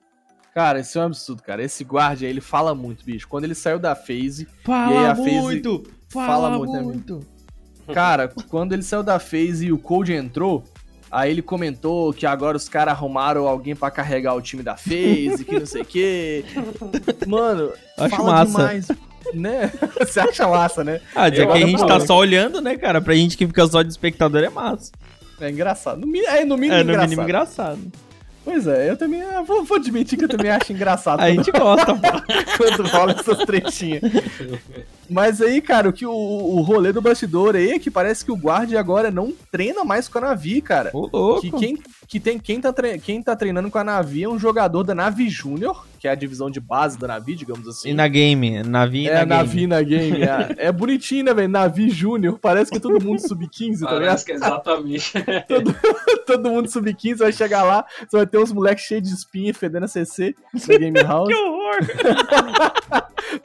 Cara, isso é um absurdo, cara. Esse guardia, ele fala muito, bicho. Quando ele saiu da FaZe, Fala E aí a muito, fala muito, né, cara, quando ele saiu da FaZe e o Cold entrou, aí ele comentou que agora os caras arrumaram alguém pra carregar o time da FaZe, que não sei o quê. Mano, Acho fala massa. demais. Né? Você acha massa, né? Ah, dizer que a gente tá só olhando, né, cara? Pra gente que fica só de espectador é massa. É engraçado. No, é, no mínimo É, no engraçado. mínimo engraçado. Pois é, eu também ah, vou, vou admitir que eu também acho engraçado A gente gosta, quando rola essas tretinhas. Mas aí, cara, o que o, o rolê do bastidor aí é que parece que o guarda agora não treina mais com a Navi, cara. Ô, louco. Que quem, que tem, quem, tá quem tá treinando com a Navi é um jogador da Navi Júnior, que é a divisão de base da Navi, digamos assim. E na game, Navi e é, na game. Navi na game. É, é bonitinho, né, velho? Navi Júnior. Parece que todo mundo sub-15, tá ligado? Parece que é exatamente. Todo mundo sub-15 vai chegar lá, você vai ter uns moleques cheios de espinha fedendo a CC na Game House. Que horror!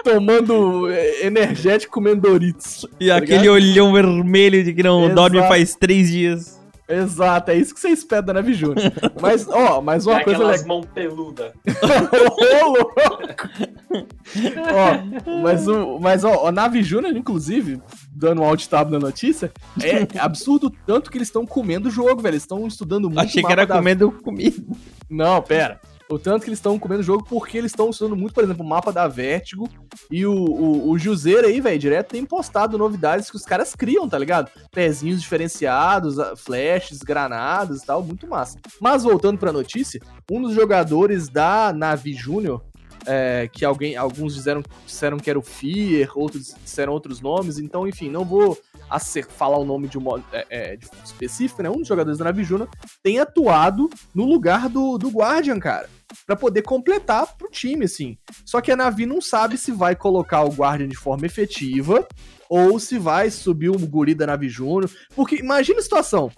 tomando é, energético comendo Doritos. E tá aquele ligado? olhão vermelho de que não Exato. dorme faz três dias. Exato, é isso que você espera da Nave Júnior. Mas, ó, mas uma É coisa aquelas legal. mãos peludas. Ô, louco! ó, mas, o, mas ó, a Nave Júnior, inclusive, dando um alt tab na notícia, é absurdo tanto que eles estão comendo o jogo, velho. Eles estão estudando muito Achei o que era da- comendo comida. Não, pera. O tanto que eles estão comendo o jogo porque eles estão estudando muito, por exemplo, o mapa da Vertigo. E o, o, o Juseiro aí, velho, direto tem postado novidades que os caras criam, tá ligado? Pezinhos diferenciados, flashes, granadas e tal, muito massa. Mas voltando pra notícia, um dos jogadores da Navi Júnior, é, que alguém, alguns disseram, disseram que era o Fear, outros disseram outros nomes, então, enfim, não vou falar o nome de um modo é, é, específico, né? Um dos jogadores da Navi Júnior tem atuado no lugar do, do Guardian, cara. Pra poder completar pro time, assim. Só que a Navi não sabe se vai colocar o Guardian de forma efetiva ou se vai subir o guri da Navi Júnior. Porque imagina a situação.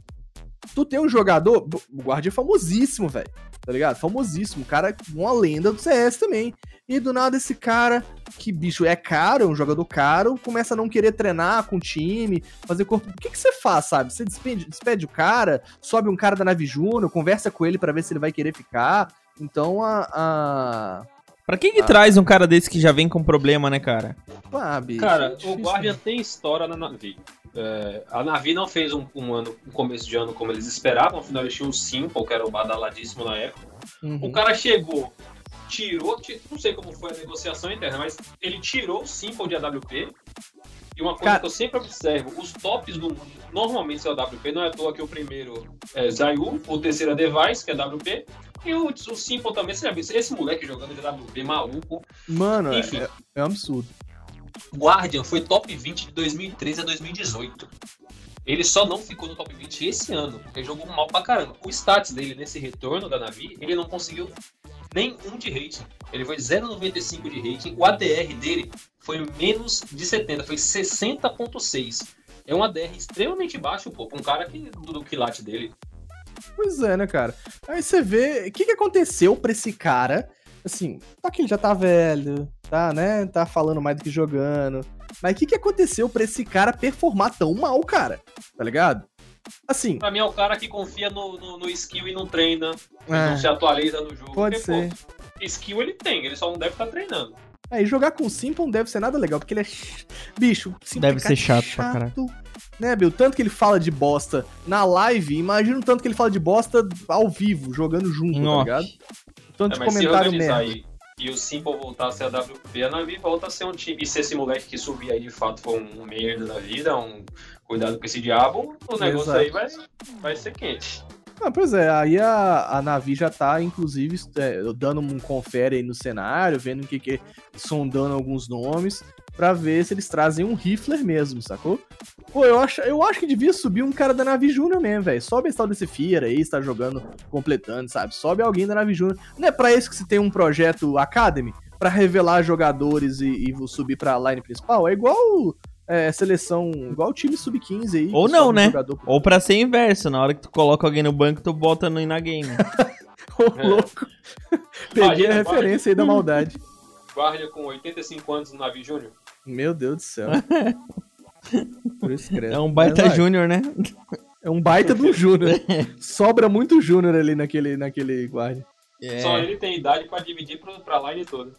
Tu tem um jogador. O Guardian é famosíssimo, velho. Tá ligado? Famosíssimo. Cara, uma lenda do CS também. E do nada esse cara, que bicho é caro, é um jogador caro, começa a não querer treinar com o time, fazer corpo. O que, que você faz, sabe? Você despede, despede o cara, sobe um cara da Nave Júnior, conversa com ele pra ver se ele vai querer ficar. Então a. a... Pra que que Ah. traz um cara desse que já vem com problema, né, cara? Ah, bicho, Cara, é o difícil, Guardian né? tem história na Navi. É, a Navi não fez um, um ano, um começo de ano como eles esperavam, afinal eles tinham o Simple, que era o badaladíssimo na época. Uhum. O cara chegou, tirou, ti- não sei como foi a negociação interna, mas ele tirou o Simple de AWP. E uma coisa Cara- que eu sempre observo, os tops do mundo normalmente são AWP, não é à toa que o primeiro é Zayu, o terceiro é Device, que é AWP, e o, o Simple também, você já viu, esse moleque jogando de AWP maluco. Mano, é, Enfim. é- é um absurdo. Guardian foi top 20 de 2013 a 2018. Ele só não ficou no top 20 esse ano, porque jogou mal pra caramba. O stats dele nesse retorno da Navi, ele não conseguiu nem um de rating. Ele foi 0,95 de rating. O ADR dele foi menos de 70, foi 60,6. É um ADR extremamente baixo, pô, pra um cara que, do, do quilate dele. Pois é, né, cara? Aí você vê. O que, que aconteceu pra esse cara? Assim, tá que ele já tá velho, tá, né? Tá falando mais do que jogando. Mas o que, que aconteceu pra esse cara performar tão mal, cara? Tá ligado? Assim, Pra mim é o cara que confia no, no, no skill e não treina, e É. não se atualiza no jogo. pode porque, ser. Pô, skill ele tem, ele só não deve estar treinando. Aí jogar com o Simple não deve ser nada legal, porque ele é. ch- Bicho, o Simple Deve é ser cara chato pra caralho. Né, Bill? Tanto que ele fala de bosta na live, imagina o tanto que ele fala de bosta ao vivo, jogando junto, Nossa. tá ligado? Tanto É, de comentário merda. aí e o Simple voltar a ser a WP, a Navi volta a ser um time. E se esse moleque que subir aí de fato for um merda da vida, um cuidado com esse diabo, o negócio Exato. aí vai, vai ser quente. Ah, pois é, aí a, a Navi já tá, inclusive, é, dando um confere aí no cenário, vendo o que que. sondando alguns nomes, pra ver se eles trazem um rifler mesmo, sacou? Pô, eu acho, eu acho que devia subir um cara da Navi Júnior mesmo, velho. Sobe esse tal desse Fiera aí, está jogando, completando, sabe? Sobe alguém da Navi Júnior. Não é pra isso que se tem um projeto Academy? Pra revelar jogadores e, e subir pra line principal? É igual é, seleção, igual o time sub-15 aí. Ou não, né? jogador Ou pra ser inverso, na hora que tu coloca alguém no banco, tu bota no na game. Ô, É. louco. Peguei a referência aí da maldade. Guardia com 85 anos no Navi Júnior. Meu Deus do céu. Por isso credo. É um baita júnior, né? É um baita do Júnior. Sobra muito Júnior ali naquele, naquele guarda. É. Só ele tem idade pra dividir pro, pra line toda.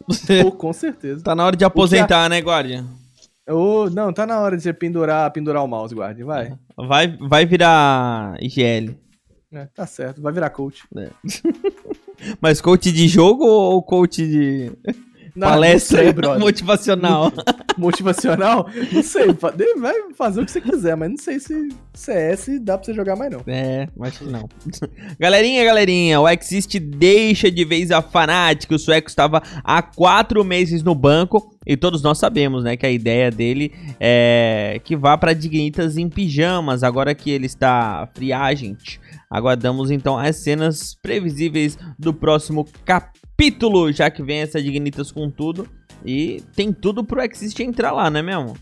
Pô, com certeza. Tá na hora de aposentar, né, Guardian? Ô, não, tá na hora de você pendurar, pendurar o mouse, guarda. Vai. Vai, vai virar IGL. É, tá certo. Vai virar coach. Mas coach de jogo ou coach de Não, palestra não sei, brother. motivacional? Motivacional? Não sei. Vai fazer o que você quiser, mas não sei se CS dá pra você jogar mais, não. É, acho que não. galerinha, galerinha, o Exist deixa de vez a Fnatic. O sueco estava há quatro meses no banco e todos nós sabemos, né, que a ideia dele é que vá para Dignitas em pijamas. Agora que ele está free agent, aguardamos então as cenas previsíveis do próximo capítulo capítulo, já que vem essa Dignitas com tudo. E tem tudo pro Exist entrar lá, né mesmo?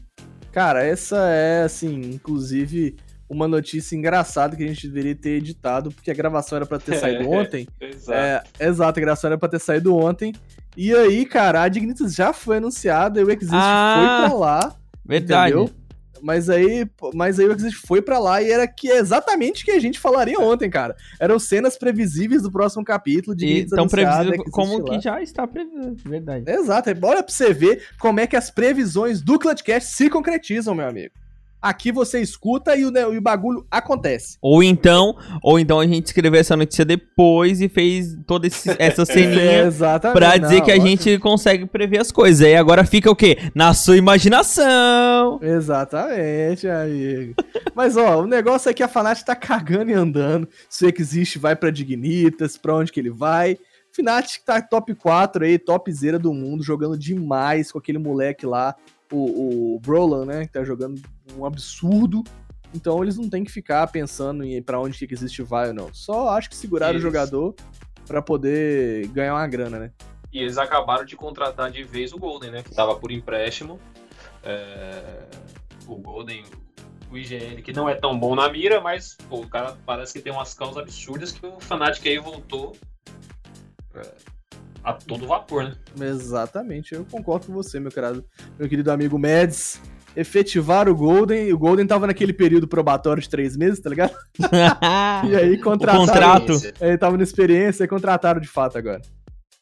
Cara, essa é, assim, inclusive, uma notícia engraçada que a gente deveria ter editado, porque a gravação era pra ter saído ontem. Exato. É, exato, a gravação era pra ter saído ontem. E aí, cara, a Dignitas já foi anunciada e o Exist Ah, foi pra lá. Verdade. Entendeu? Mas aí, mas aí o Exist foi pra lá e era que é exatamente o que a gente falaria ontem, cara. Eram cenas previsíveis do próximo capítulo de E tão previsível como lá. que já está previsto. Verdade. Exato, olha pra você ver como é que as previsões do Clutchcast se concretizam, meu amigo. Aqui você escuta e o, e o bagulho acontece. Ou então, ou então a gente escreveu essa notícia depois e fez toda esse- essa ceninha exatamente. pra dizer Não, que a ótimo. gente consegue prever as coisas. E aí agora fica o quê? Na sua imaginação. Exatamente, amigo. Mas ó, o negócio é que a Fnatic tá cagando e andando. Se o Existe vai pra Dignitas, pra onde que ele vai. Fnatic tá top 4 aí, topzera do mundo, jogando demais com aquele moleque lá, o, o Brolan, né? Que tá jogando um absurdo. Então eles não tem que ficar pensando em pra onde que Existe vai ou não. Só acho que seguraram Isso. o jogador pra poder ganhar uma grana, né? E eles acabaram de contratar de vez o Golden, né? Que tava por empréstimo. É, O Golden, o IGL, que não é tão bom na mira, mas pô, o cara parece que tem umas causas absurdas que o Fnatic aí voltou é, a todo vapor, né? Exatamente, eu concordo com você, meu querido, meu querido amigo Mads. Efetivar o Golden, o Golden tava naquele período probatório de três meses, tá ligado? E aí contrataram. contrato. Ele tava na experiência e contrataram de fato agora.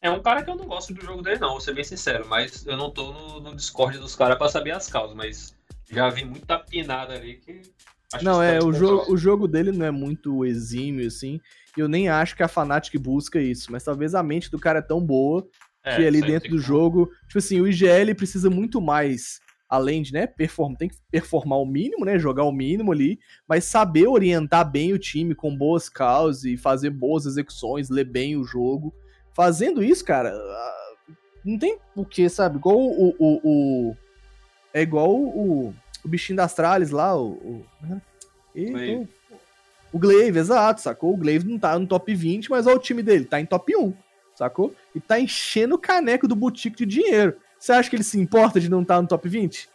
É um cara que eu não gosto do jogo dele, não, vou ser bem sincero, mas eu não tô no, no Discord dos caras pra saber as causas, mas já vi muita pinada ali que. Acho Não, é, o jogo, o jogo dele não é muito exímio, assim. E eu nem acho que a Fnatic busca isso, mas talvez a mente do cara é tão boa É, que ali dentro do que- jogo. Tipo assim, o IGL precisa muito mais. Além de, né, perform, tem que performar o mínimo, né? Jogar o mínimo ali, mas saber orientar bem o time com boas causas e fazer boas execuções, ler bem o jogo. Fazendo isso, cara, não tem o que, sabe? Igual o. o, o- é igual o, o bichinho das tralhas lá, o. o Eita, Glaive. o Glaive, exato, sacou? O Glaive não tá no top 20, mas olha o time dele, tá em top 1, sacou? E tá enchendo o caneco do boutique de dinheiro. Você acha que ele se importa de não estar no top 20?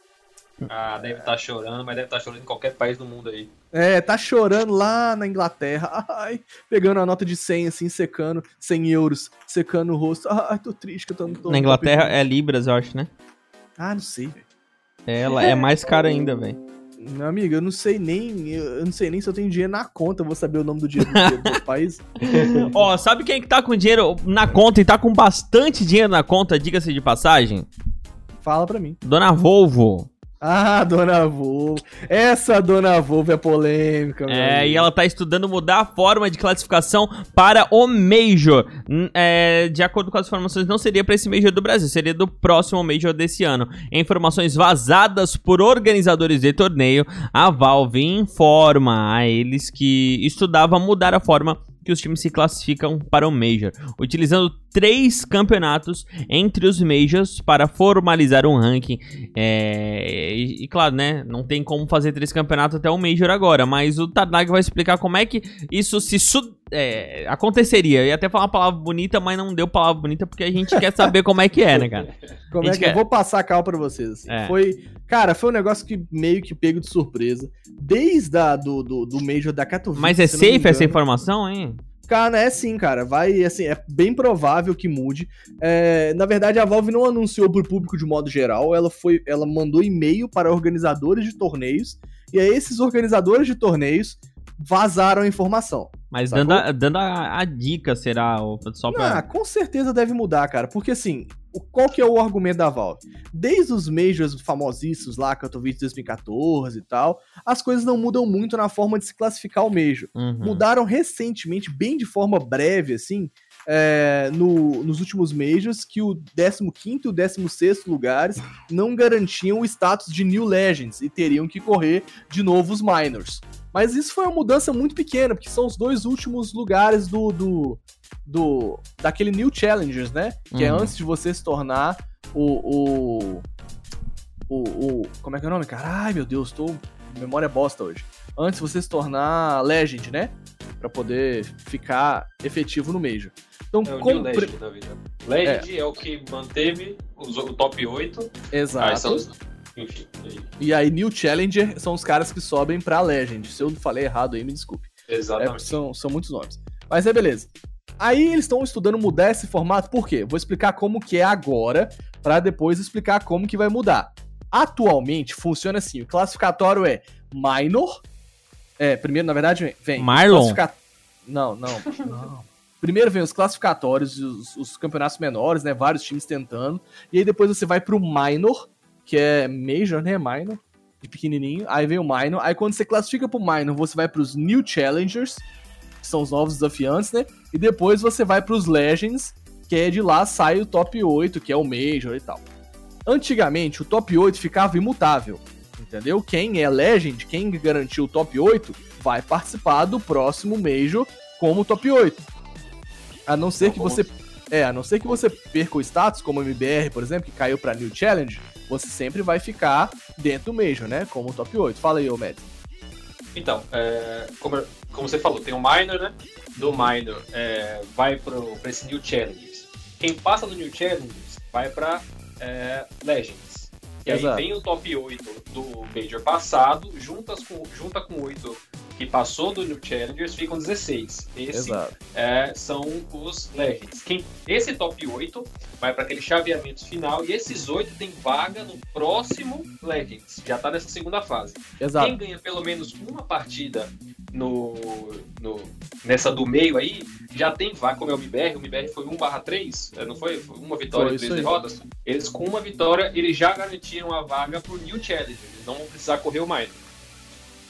Ah, deve estar chorando, mas deve estar chorando em qualquer país do mundo aí. É, tá chorando lá na Inglaterra, ai, pegando a nota de 100, assim, secando, 100 euros, secando o rosto. Ai, tô triste que eu tô, tô Na Inglaterra top 20. é Libras, eu acho, né? Ah, não sei, velho. Ela é mais cara ainda, velho. Meu amigo, eu não sei nem, eu não sei nem se eu tenho dinheiro na conta, eu vou saber o nome do dinheiro do, do país. Ó, sabe quem que tá com dinheiro na conta e tá com bastante dinheiro na conta, diga-se de passagem? Fala pra mim. Dona Volvo. Ah, Dona Volvo. Essa Dona Volvo é polêmica, É, amigo. e ela tá estudando mudar a forma de classificação para o Major. Hum, é, de acordo com as informações, não seria para esse Major do Brasil, seria do próximo Major desse ano. Em informações vazadas por organizadores de torneio, a Valve informa a eles que estudava mudar a forma que os times se classificam para o Major, utilizando três campeonatos entre os Majors para formalizar um ranking. É, e, e claro, né? Não tem como fazer três campeonatos até o Major agora, mas o Tarnag vai explicar como é que isso se su- é, aconteceria. Eu ia até falar uma palavra bonita, mas não deu palavra bonita porque a gente quer saber como é que é, né, cara? Como é que quer- eu vou passar a cal pra vocês? assim. É. Foi, cara, foi um negócio que meio que pego de surpresa. Desde a, do, do, do Major da Katowice. Mas é safe essa informação, hein? Cara, é sim, cara. Vai, assim, é bem provável que mude. É, na verdade, a Valve não anunciou pro público de modo geral. Ela foi, ela mandou e-mail para organizadores de torneios. E aí, esses organizadores de torneios vazaram a informação. Mas Sacou? dando, a, dando a, a dica, será? Só pra... Ah, com certeza deve mudar, cara. Porque assim, o- qual que é o argumento da Valve? Desde os Majors famosíssimos lá, Katowice 2014 e tal, as coisas não mudam muito na forma de se classificar o Major. Uhum. Mudaram recentemente, bem de forma breve, assim, é, no- nos últimos Majors, que o 15 e o 16 lugares não garantiam o status de New Legends e teriam que correr de novo os Minors. Mas isso foi uma mudança muito pequena, porque são os dois últimos lugares do. do, do daquele New Challengers, né? Que é Uhum. antes de você se tornar o. o. o, o- como é que é o nome, cara? Ai, meu Deus, tô. Memória bosta hoje. Antes de você se tornar Legend, né? Pra poder ficar efetivo no Major. Então, É como. Legend. Legend é. o que manteve o top 8. Exato. Aí são. Enfim. aí- E aí, New Challenger são os caras que sobem pra Legend. Se eu falei errado aí, me desculpe. É, Exatamente. são, são muitos nomes. Mas é beleza. Aí eles estão estudando mudar esse formato, por quê? Vou explicar como que é agora, pra depois explicar como que vai mudar. Atualmente funciona assim: o classificatório é minor. É, primeiro, na verdade, vem. Marlon? classifica- Não, não, não. Primeiro vem os classificatórios, os, os campeonatos menores, né? Vários times tentando. E aí depois você vai pro minor, que é major, né? Minor, de pequenininho. Aí vem o minor. Aí quando você classifica pro minor, você vai pros new challengers, que são os novos desafiantes, né? E depois você vai pros legends, que é de lá sai o top 8, que é o major e tal. Antigamente, o top 8 ficava imutável, entendeu? Quem é legend, quem garantiu o top 8, vai participar do próximo major como top 8. A não ser Não, que você é, a não ser que você perca o status, como o MBR, por exemplo, que caiu pra New Challenge, você sempre vai ficar dentro do Major, né? Como top 8. Fala aí, ô Matt. Então, é, como, como você falou, tem o Minor, né? Do Minor é, vai pro, pra esse New Challengers. Quem passa do New Challengers vai pra é, Legends. E aí Exato. vem o top 8 do Major passado, juntas com, junta com 8 que passou do New Challengers, ficam 16. Esse é, são os Legends. Quem, esse top 8 vai para aquele chaveamento final e esses 8 tem vaga no próximo Legends. Já tá nessa segunda fase. Exato. Quem ganha pelo menos uma partida no, no- nessa do meio aí, já tem vaga, como é o MBR, o MBR foi 1 barra 3, é, não foi? Foi uma vitória e três derrotas. Eles com uma vitória, eles já garantiram a vaga pro New Challenge. Eles não vão precisar correr o mais.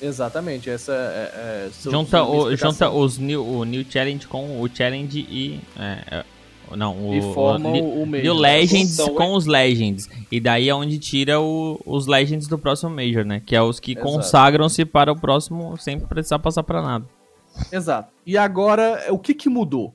Exatamente. Essa é. é Junta, o, junta os new, o New Challenge com o Challenge e. é, é, não, o. E o, o, o New Major. Legends Então, com os Legends. E daí é onde tira o- os Legends do próximo Major, né? Que é os que consagram-se para o próximo sem precisar passar pra nada. Exato. E agora, o que que mudou?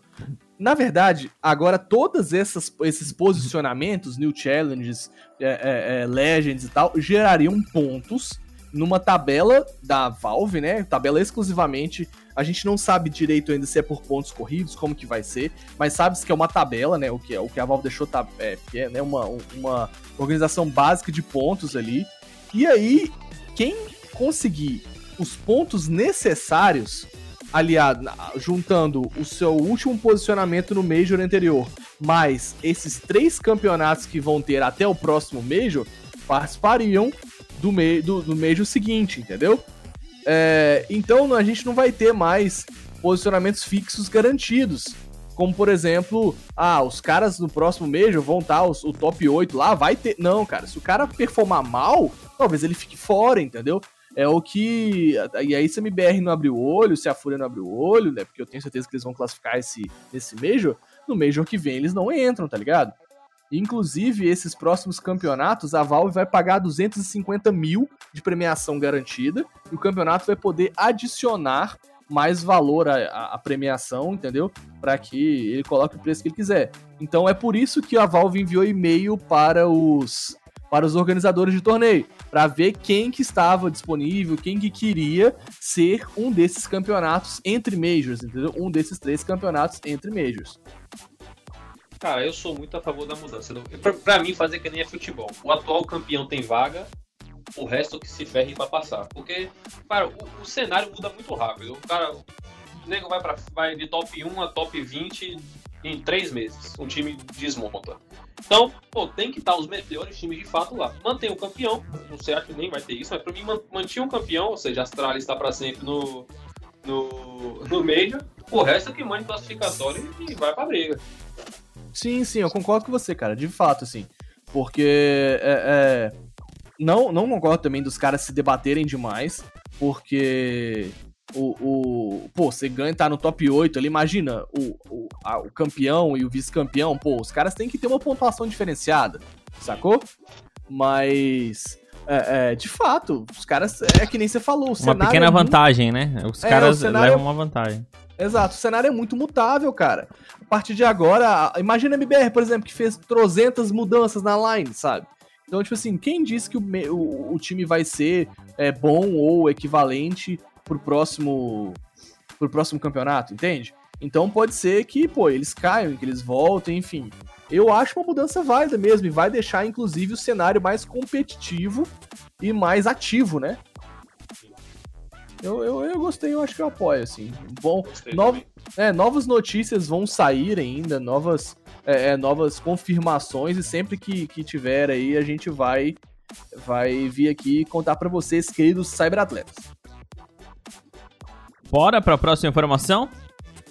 Na verdade, agora todos esses posicionamentos, New Challenges, é, é, é, Legends e tal, gerariam pontos numa tabela da Valve, né? Tabela exclusivamente. A gente não sabe direito ainda se é por pontos corridos, como que vai ser, mas sabe-se que é uma tabela, né? O que, o que a Valve deixou tá, é, é né? uma, uma organização básica de pontos ali. E aí, quem conseguir os pontos necessários aliado, juntando o seu último posicionamento no Major anterior, mais esses três campeonatos que vão ter até o próximo Major, participariam do, me, do, do seguinte, entendeu? É, então a gente não vai ter mais posicionamentos fixos garantidos. Como, por exemplo, ah, os caras no próximo Major vão estar os- o top 8 lá, vai ter. Não, cara, se o cara performar mal, talvez ele fique fora, entendeu? É o que. E aí, se a MBR não abrir o olho, se a Fúria não abrir o olho, né? Porque eu tenho certeza que eles vão classificar esse, esse Major. No Major que vem eles não entram, tá ligado? Inclusive, esses próximos campeonatos, a Valve vai pagar 250 mil de premiação garantida. E o campeonato vai poder adicionar mais valor à, à- premiação, entendeu? Para que ele coloque o preço que ele quiser. Então é por isso que a Valve enviou e-mail para os para os organizadores de torneio, para ver quem que estava disponível, quem que queria ser um desses campeonatos entre majors, entendeu? Um desses três campeonatos entre majors. Cara, eu sou muito a favor da mudança. Pra, mim, fazer que nem é futebol. O atual campeão tem vaga, o resto que se ferre pra passar. Porque, cara, o, o cenário muda muito rápido. O cara, o nego vai, pra, vai de top 1 a top 20 em três meses. Um time desmonta. Então, pô, tem que estar os melhores times de fato lá. Mantém o campeão, não sei, que nem vai ter isso, mas pra mim, man- mantinha um campeão, ou seja, a Astralis está pra sempre no, no, no Major. O resto é que manda classificatório e vai pra briga. Sim, sim, eu concordo com você, cara, de fato, assim. Porque é, é, não, não concordo também dos caras se debaterem demais, porque o, o pô, você ganha tá no top 8 ali, imagina, o, o, a- o campeão e o vice-campeão, pô, os caras têm que ter uma pontuação diferenciada, sacou? Mas, é, é, de fato, os caras, é que nem você falou, o Uma cenário pequena é vantagem, né? Os É, caras cenário- levam uma vantagem. Exato, o cenário é muito mutável, cara. A partir de agora, imagina a MBR, por exemplo, que fez trozentas mudanças na line, sabe? Então, tipo assim, quem disse que o, o- o time vai ser é, bom ou equivalente pro próximo, pro próximo campeonato, entende? Então pode ser que, pô, eles caiam, que eles voltem, enfim. Eu acho uma mudança válida mesmo e vai deixar, inclusive, o cenário mais competitivo e mais ativo, né? Eu, eu, eu gostei, eu acho que eu apoio, assim. Bom, também. é, novas notícias vão sair ainda, novas, é, é, novas confirmações, e sempre que, que tiver aí, a gente vai, vai vir aqui contar pra vocês, queridos cyberatletas. Bora pra próxima informação?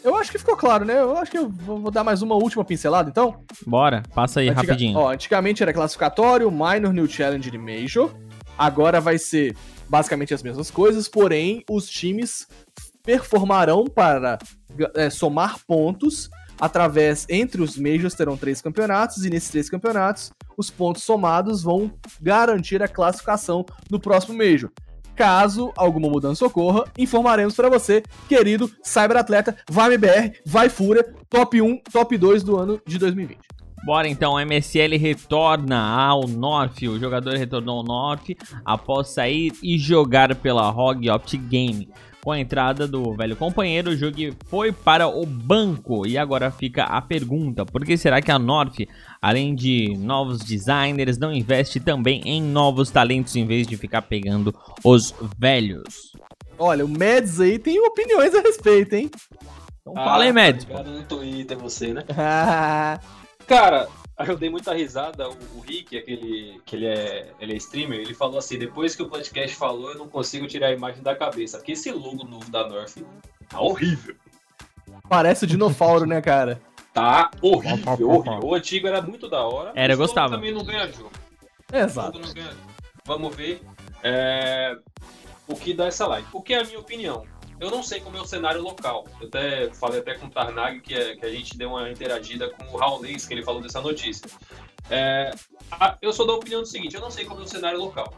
Eu acho que ficou claro, né? Eu acho que eu vou, vou dar mais uma última pincelada, então. Bora, passa aí Antiga- rapidinho. Ó, antigamente era classificatório, minor, new challenge e major. Agora vai ser basicamente as mesmas coisas, porém os times performarão para é, somar pontos através entre os majors terão três campeonatos e nesses três campeonatos os pontos somados vão garantir a classificação no próximo major. Caso alguma mudança ocorra, informaremos para você, querido cyberatleta, vai MBR, vai Fúria, top 1, top 2 do ano de 2020. Bora então, o MSL retorna ao North. O jogador retornou ao North após sair e jogar pela ROG Optic Game. Com a entrada do velho companheiro, o jogo foi para o banco. E agora fica a pergunta: por que será que a North, além de novos designers, não investe também em novos talentos em vez de ficar pegando os velhos? Olha, o Mads aí tem opiniões a respeito, hein? Então fala aí, Mads. tá ligado no Twitter você, né? Cara, eu dei muita risada. O, o Rick, aquele que ele é, ele é streamer, ele falou assim: depois que o podcast falou, eu não consigo tirar a imagem da cabeça. Porque esse logo novo da North tá horrível. Parece o Dinofauro, né, cara? Tá horrível, horrível. O antigo era muito da hora. Era, eu gostava. também não ganha jogo. Exato. Ganha. Vamos ver é, o que dá essa live. O que é a minha opinião? Eu não sei como é o cenário local. Eu até falei até com o Tarnag que, é- que a gente deu uma interagida com o Raulês, que ele falou dessa notícia. É, a- eu sou da opinião do seguinte, eu não sei como é o cenário local.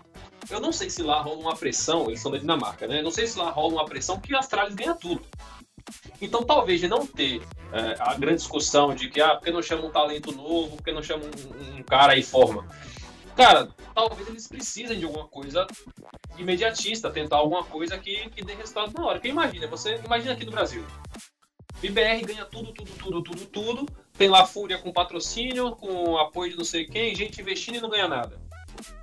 Eu não sei se lá rola uma pressão, eles são da Dinamarca, né? Eu não sei se lá rola uma pressão que a Astralis ganha tudo. Então, talvez de não ter é, a grande discussão de que, ah, porque não chama um talento novo, porque não chama um, um cara aí forma. Cara, talvez eles precisem de alguma coisa imediatista, tentar alguma coisa que, que dê resultado na hora. Porque imagina, você imagina aqui no Brasil. BBR ganha tudo, tudo, tudo, tudo, tudo. Tem lá Fúria com patrocínio, com apoio de não sei quem, gente investindo e não ganha nada.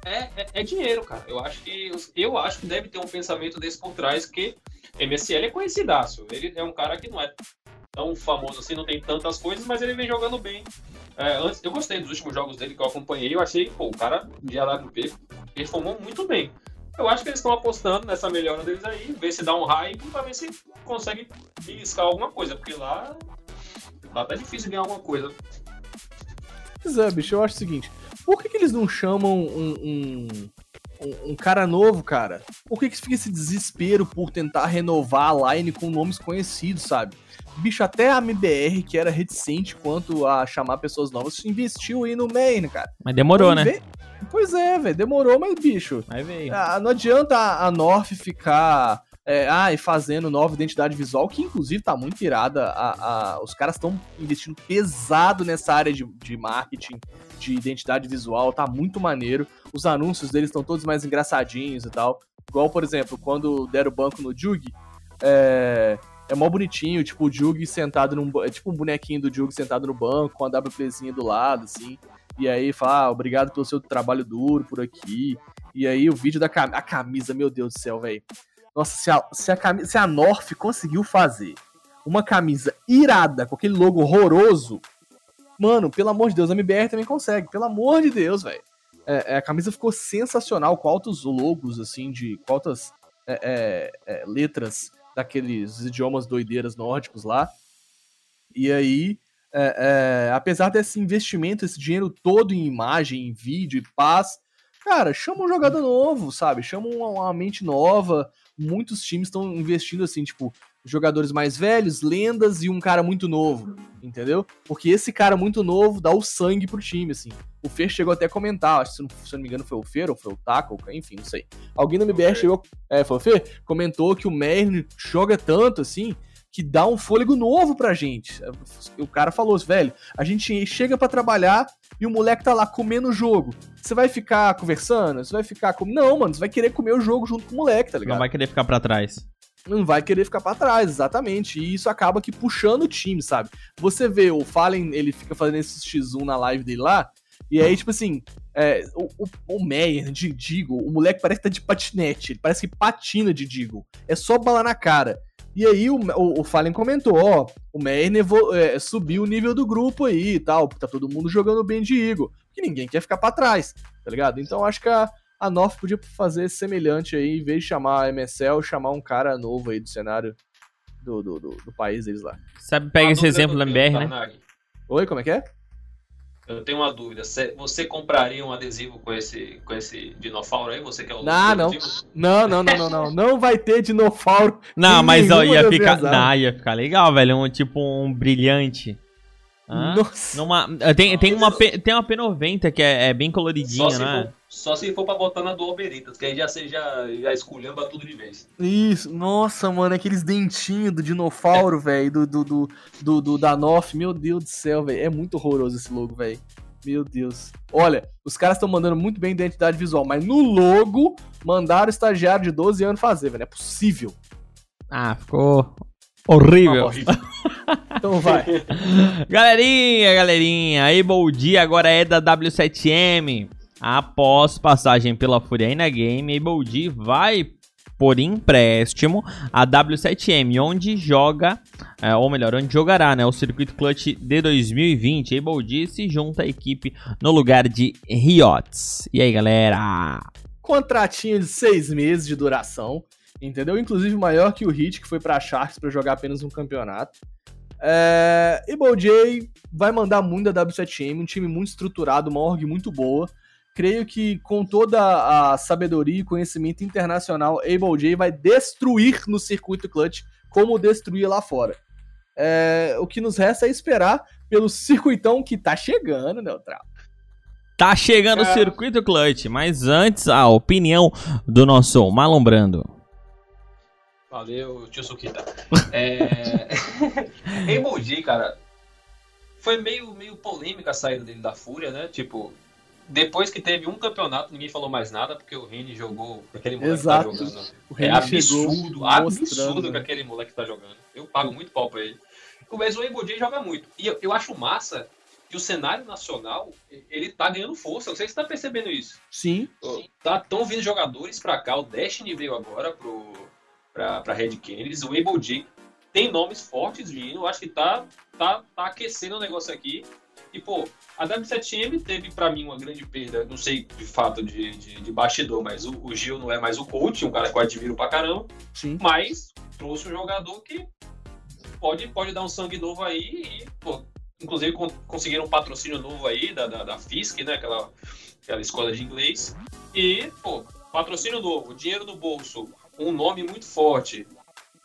É, é, é dinheiro, cara. Eu acho que eu acho que deve ter um pensamento desse por trás que MSL é conhecidaço. Ele é um cara que não é tão famoso assim, não tem tantas coisas, mas ele vem jogando bem. É, antes, eu gostei dos últimos jogos dele que eu acompanhei. Eu achei, pô, o cara de AWP performou muito bem. Eu acho que eles estão apostando nessa melhora deles aí, ver se dá um hype pra ver se consegue beliscar alguma coisa, porque lá, lá tá difícil ganhar alguma coisa. Pois é, bicho, eu acho o seguinte: por que, que eles não chamam um, um, um- um cara novo, cara? Por que, que fica esse desespero por tentar renovar a line com nomes conhecidos, sabe? Bicho, até a MBR, que era reticente quanto a chamar pessoas novas, investiu aí no main, cara. Mas demorou, né? Pois é, velho, demorou, mas bicho. Aí veio. Ah, não adianta a a North ficar é, ai, fazendo nova identidade visual, que inclusive tá muito irada. A, a- os caras estão investindo pesado nessa área de, de marketing, de identidade visual, tá muito maneiro. Os anúncios deles estão todos mais engraçadinhos e tal. Igual, por exemplo, quando deram o banco no Jug, é, é mó bonitinho, tipo o Jug sentado num. É tipo um bonequinho do Jug sentado no banco, com a WPzinha do lado, assim. E aí fala, ah, obrigado pelo seu trabalho duro por aqui. E aí o vídeo da cam a camisa, meu Deus do céu, velho. Nossa, se a, se, a se a North conseguiu fazer uma camisa irada com aquele logo horroroso, mano, pelo amor de Deus, a MBR também consegue. Pelo amor de Deus, velho. É, é, a camisa ficou sensacional, com altos logos, assim, de com altas é, é, é, letras daqueles idiomas doideiras nórdicos lá. E aí, é, é, apesar desse investimento, esse dinheiro todo em imagem, em vídeo e paz, cara, chama um jogador novo, sabe? Chama uma, uma mente nova. Muitos times estão investindo assim, tipo, jogadores mais velhos, lendas e um cara muito novo, entendeu? Porque esse cara muito novo dá o sangue pro time, assim. O Fer chegou até a comentar, acho que se não, se eu não me engano foi o Fer ou foi o Taco, enfim, não sei. Alguém da MBR chegou, é, foi o Fer? Comentou que o Merlin joga tanto, assim, que dá um fôlego novo pra gente. O cara falou, velho, a gente chega pra trabalhar e o moleque tá lá comendo o jogo. Você vai ficar conversando? Você vai ficar com. Não, mano, você vai querer comer o jogo junto com o moleque, tá ligado? Não vai querer ficar pra trás. Não vai querer ficar pra trás, exatamente. E isso acaba que puxando o time, sabe? Você vê o Fallen, ele fica fazendo esse X1 na live dele lá, e aí, tipo assim, é, o, o, o Meyer de Digo, o moleque parece que tá de patinete, ele parece que patina de Digo. É só bala na cara. E aí o, o, o Fallen comentou, ó, o Meyer é, subiu o nível do grupo aí e tal, tá todo mundo jogando bem de Eagle, que ninguém quer ficar para trás, tá ligado? Então acho que a, a North podia fazer semelhante aí, em vez de chamar a MSL, chamar um cara novo aí do cenário do, do, do, do país deles lá. Sabe, pega esse exemplo da MBR, né? Oi, como é que é? Eu tenho uma dúvida. Você compraria um adesivo com esse, com esse dinofauro aí? Você quer o não, não. não, não, não, não, não. Não vai ter dinofauro. Não, mas ó, ia ficar. Não, ia ficar legal, velho. Um, tipo um brilhante. Nossa. Numa, tem, tem, uma, tem uma P90 que é, é bem coloridinha, né? For, só se for pra botar na do Alberitas, que aí já, já, já esculhamba tudo de vez. Isso, nossa, mano, aqueles dentinhos do dinossauro, é. velho, do, do, do, do, do da Nof, meu Deus do céu, velho, é muito horroroso esse logo, velho. Meu Deus. Olha, os caras estão mandando muito bem identidade visual, mas no logo mandaram o estagiário de 12 anos fazer, velho. É possível. Ah, ficou horrível. Então vai. galerinha, galerinha, a Able agora é da W7M. Após passagem pela Furiaina Game, Able vai por empréstimo a W7M, onde joga, é, ou melhor, onde jogará né, o Circuito Clutch de 2020. Able se junta à equipe no lugar de Riots. E aí, galera? Contratinho de seis meses de duração, entendeu? Inclusive maior que o Hit, que foi para Sharks para jogar apenas um campeonato. É, J vai mandar muito da W7M, um time muito estruturado, uma org muito boa creio que com toda a sabedoria e conhecimento internacional, Able J vai destruir no circuito clutch como destruir lá fora. É, o que nos resta é esperar pelo circuitão que tá chegando, Neutral. Tá chegando é. o circuito clutch, mas antes a opinião do nosso Malombrando. Valeu, tio Sukita. é... J, cara, foi meio, meio polêmica a saída dele da Fúria, né? Tipo, depois que teve um campeonato, ninguém falou mais nada, porque o Reni jogou aquele moleque Exato. que tá jogando. é absurdo, absurdo que aquele moleque tá jogando. Eu pago muito pau pra ele. Mas o Embody joga muito. E eu, eu acho massa que o cenário nacional, ele tá ganhando força. Não sei se você tá percebendo isso. Sim. Tá, tão vindo jogadores pra cá. O Destiny veio agora pro, pra Red Canids. O Embody tem nomes fortes vindo. Acho que tá, tá, tá aquecendo o negócio aqui. E, pô, a W7M teve para mim uma grande perda, não sei de fato de, de, de bastidor, mas o, o, Gil não é mais o coach, um cara que eu admiro pra caramba. Sim. Mas trouxe um jogador que pode, pode dar um sangue novo aí e, pô, inclusive conseguiram um patrocínio novo aí da, da, da FISC, né? Aquela, aquela escola de inglês. E, pô, patrocínio novo, dinheiro no bolso, um nome muito forte.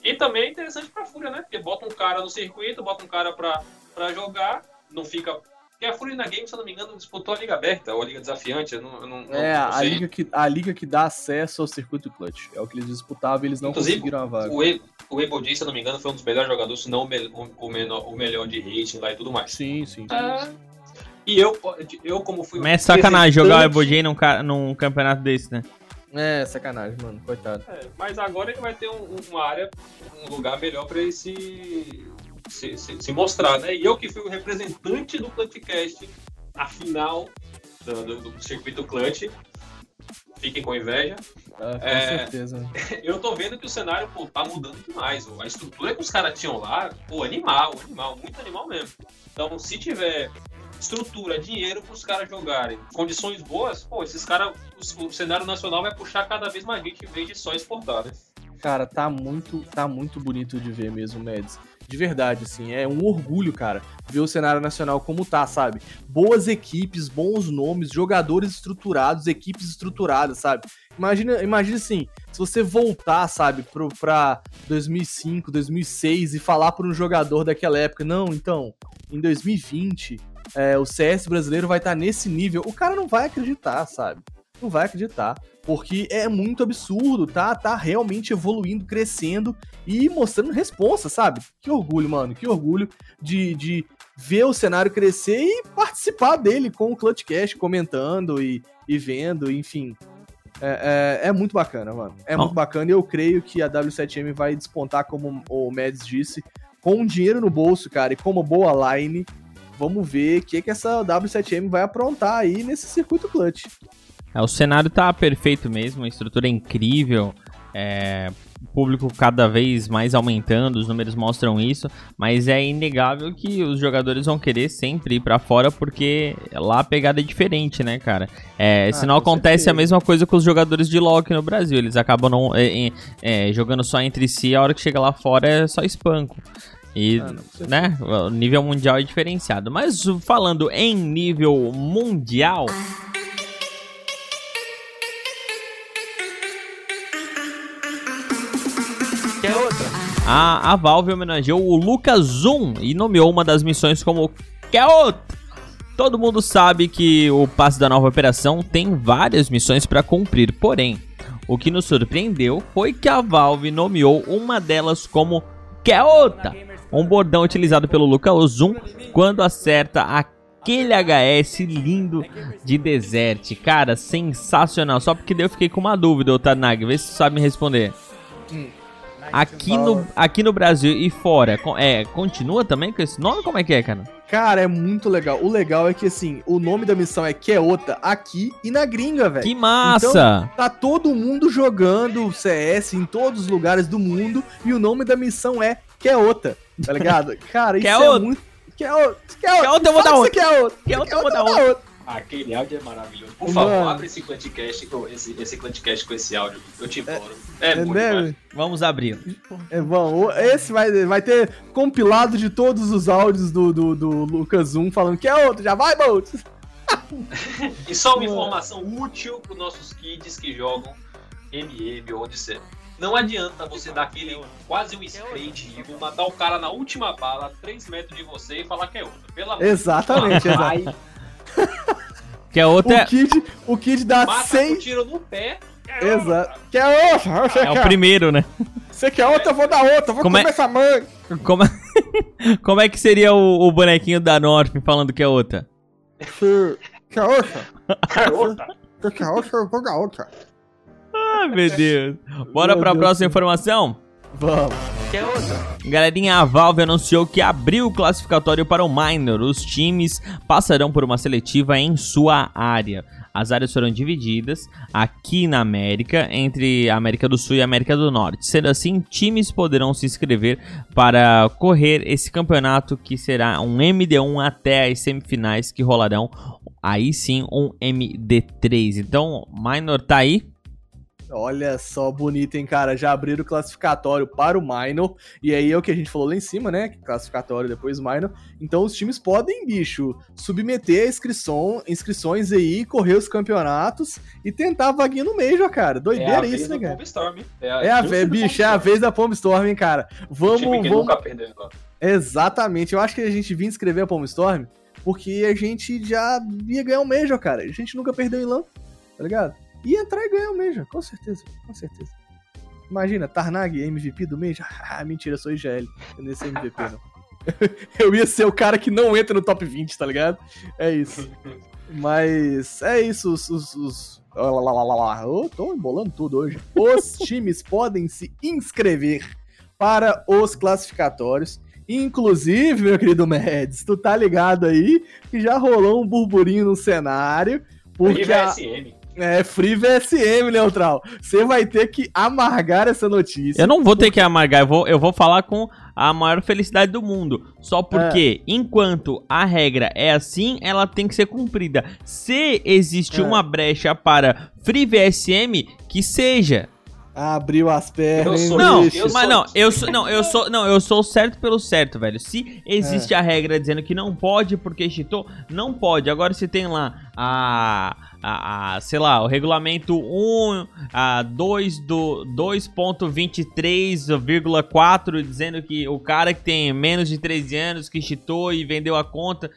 E também é interessante pra Fúria, né? Porque bota um cara no circuito, bota um cara pra, pra jogar, não fica porque a Furina Games, se eu não me engano, disputou a Liga Aberta, ou a Liga Desafiante, eu não, eu não, É, não a, liga que, a liga que dá acesso ao circuito clutch. É o que eles disputavam e eles não Inclusive, conseguiram a vaga. O, e, o se eu não me engano, foi um dos melhores jogadores, se não o, o, menor, o melhor de rating lá e tudo mais. Sim, sim. É, e eu, eu como fui... Mas é sacanagem jogar o Eboji num, num campeonato desse, né? É, sacanagem, mano, coitado. É, mas agora ele vai ter um, uma área, um lugar melhor pra ele se, se, se, se, mostrar, né? E eu que fui o representante do Clutchcast a final do, do, do circuito clutch. Fiquem com inveja. Ah, com é, certeza. Eu tô vendo que o cenário pô, tá mudando demais. A estrutura que os caras tinham lá, pô, animal, animal, muito animal mesmo. Então, se tiver estrutura, dinheiro para os caras jogarem, condições boas, pô, esses caras, o, cenário nacional vai puxar cada vez mais gente em vez de só exportar, né? Cara, tá muito, tá muito bonito de ver mesmo, Meds. De verdade, assim, é um orgulho, cara, ver o cenário nacional como tá, sabe? Boas equipes, bons nomes, jogadores estruturados, equipes estruturadas, sabe? Imagina, imagina assim, se você voltar, sabe, pro, pra 2005, 2006 e falar para um jogador daquela época, não, então, em 2020, é, o CS brasileiro vai estar tá nesse nível, o cara não vai acreditar, sabe? Não vai acreditar porque é muito absurdo, tá? Tá realmente evoluindo, crescendo e mostrando resposta, sabe? Que orgulho, mano, que orgulho de, de ver o cenário crescer e participar dele com o Clutchcast, comentando e, e vendo, enfim. É, é, é muito bacana, mano. É muito bacana e eu creio que a W7M vai despontar, como o Mads disse, com dinheiro no bolso, cara, e como boa line. Vamos ver o que, que essa W7M vai aprontar aí nesse circuito clutch. É, o cenário tá perfeito mesmo, a estrutura é incrível, é, o público cada vez mais aumentando, os números mostram isso, mas é inegável que os jogadores vão querer sempre ir pra fora porque lá a pegada é diferente, né, cara? É, se Ah, não com acontece a certeza. mesma coisa com os jogadores de LoL aqui no Brasil, eles acabam não, é, é, é, jogando só entre si, a hora que chega lá fora é só espanco. E, Ah, né, o nível mundial é diferenciado. Mas falando em nível mundial, Quer outra? A, a Valve homenageou o Lucas Zoom e nomeou uma das missões como Quer outra? Todo mundo sabe que o passe da nova operação tem várias missões para cumprir, porém, o que nos surpreendeu foi que a Valve nomeou uma delas como outra? Um bordão utilizado pelo Lucas Zoom quando acerta aquele HS lindo de Desert. Cara, sensacional. Só porque daí eu fiquei com uma dúvida, Otanag. Vê se você sabe me responder. Aqui no, aqui no Brasil e fora, é, continua também com esse nome? Como é que é, cara? Cara, é muito legal. O legal é que, assim, o nome da missão é Keota aqui e na gringa, velho. Que massa! Tá todo mundo jogando CS em todos os lugares do mundo e o nome da missão é Keota, tá ligado? Cara, isso Keota. é muito... Keota, Keota, Keota eu vou dar outra. que você quer outra. Eu vou dar outra. Aquele áudio é maravilhoso. Por Mano. favor, abre esse Clutchcast com esse, esse Clutchcast com esse áudio. Eu te imploro. É, É, muito né? Vamos abrir. É bom, esse vai, vai ter compilado de todos os áudios do, do, do Lucas Zoom falando que é outro, já vai, Bolt! E só uma informação útil para os nossos kids que jogam MM ou onde seja. Não adianta você dar aquele quase um spray de Eagle, matar o cara na última bala, 3 metros de você e falar que é outro. Pelo amor de Deus. Exatamente, exato. Que outra O é, Kid, o Kid dá mata com 100... tiro no pé. é Exato. Quer outra? Você é o quer, primeiro, né? você quer outra, eu vou dar outra, eu vou Como é- comer essa mãe. Como, é- como é que seria o, o bonequinho da North falando que é outra? Você quer outra? É outra. Você quer outra, eu vou dar outra. Ai, meu Deus. Bora Meu pra Deus próxima do informação? Vamos. Quer outra? Galerinha, a Valve anunciou que abriu o classificatório para o Minor. Os times passarão por uma seletiva em sua área. As áreas foram divididas aqui na América, entre a América do Sul e a América do Norte. Sendo assim, times poderão se inscrever para correr esse campeonato que será um MD1 até as semifinais que rolarão. Aí sim, um MD3. Então, Minor tá aí. Olha só, bonito, hein, cara? Já abriram o classificatório para o Minor. E aí é o que a gente falou lá em cima, né? Classificatório depois Minor. Então os times podem, bicho, submeter a inscrição, inscrições aí, correr os campeonatos e tentar a vaguinha no Major, cara. É a Doideira vez isso, né, cara? Bomb Storm. É a vez, bicho, é a vez da Palm Storm, hein, cara. O Vamos, time que vamos. nunca perdeu. Exatamente. Eu acho que a gente vinha inscrever a Palm Storm porque a gente já ia ganhar o Major, cara. A gente nunca perdeu em LAN, tá ligado? Ia entrar e ganhar o Major, com certeza, com certeza. Imagina, Tarnag, MVP do Major. Ah, mentira, eu sou IGL. Eu ser MVP, não. eu ia ser o cara que não entra no top 20, tá ligado? É isso. Mas é isso, os. os, os... lá, lá, lá, lá, lá. Eu tô embolando tudo hoje. Os times podem se inscrever para os classificatórios. Inclusive, meu querido Mads, tu tá ligado aí que já rolou um burburinho no cenário. Porque a, VSM. É Free VSM, Neutral. Você vai ter que amargar essa notícia. Eu não vou ter que amargar, eu vou, eu vou falar com a maior felicidade do mundo. Só porque, enquanto a regra é assim, ela tem que ser cumprida. Se existe É. uma brecha para Free VSM, que seja. Abriu as pernas, Eu sou- Não, bicho? eu mas sou- não, eu sou, não, eu sou, não, eu sou certo pelo certo, velho. Se existe É. a regra dizendo que não pode porque cheatou, não pode. Agora se tem lá a, a, a, sei lá, o regulamento 1, a 2 do 2.23,4 dizendo que o cara que tem menos de 13 anos que cheatou e vendeu a conta,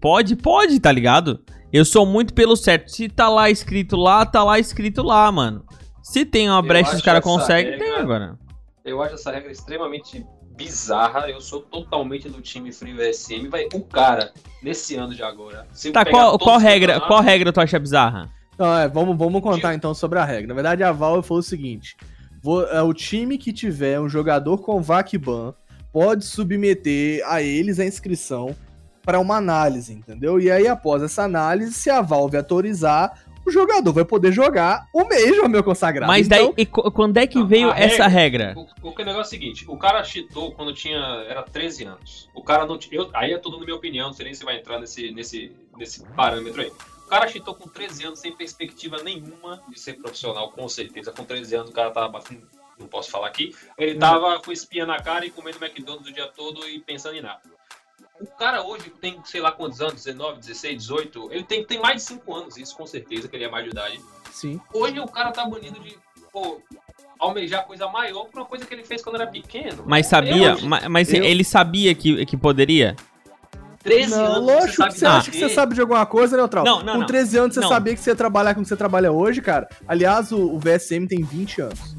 pode, pode, tá ligado? Eu sou muito pelo certo. Se tá lá escrito lá, tá lá escrito lá, mano. Se tem uma brecha, os caras conseguem, tem agora. Eu acho essa regra extremamente bizarra. Eu sou totalmente do time Free VSM. Vai, o cara, nesse ano de agora. se Tá, qual, qual regra, campeonatos, qual regra tu acha bizarra? Não, é, vamos, vamos contar então sobre a regra. Na verdade, a Valve falou o seguinte: vou- é, o time que tiver um jogador com VAC-BAN pode submeter a eles a inscrição para uma análise, entendeu? E aí, após essa análise, se a Valve autorizar, o jogador vai poder jogar o Major, meu consagrado. Mas daí, Então, e co- quando é que Não, veio essa regra? O, o que o negócio é o seguinte, o cara cheatou quando tinha. Era 13 anos. O cara não eu, Aí é tudo na minha opinião, não sei nem se vai entrar nesse, nesse, nesse parâmetro aí. O cara cheatou com 13 anos sem perspectiva nenhuma de ser profissional, com certeza. Com 13 anos o cara tava batendo. Não posso falar aqui. Ele tava com espinha na cara e comendo McDonald's o dia todo e pensando em nada. O cara hoje tem, sei lá quantos anos, 19, 16, 18. Ele tem, tem mais de 5 anos, isso com certeza, que ele é mais de idade. sim. Hoje o cara tá banido de, pô, almejar coisa maior por uma coisa que ele fez quando era pequeno. Mas sabia, Eu, ma- mas, eu- ele sabia que, que poderia? 13 Não, anos, lógico que você acha que você bater. sabe de alguma coisa, Neutral. Não, não, Com não. 13 anos você Não. sabia que você ia trabalhar com o que você trabalha hoje, cara. Aliás, o, o VSM tem 20 anos.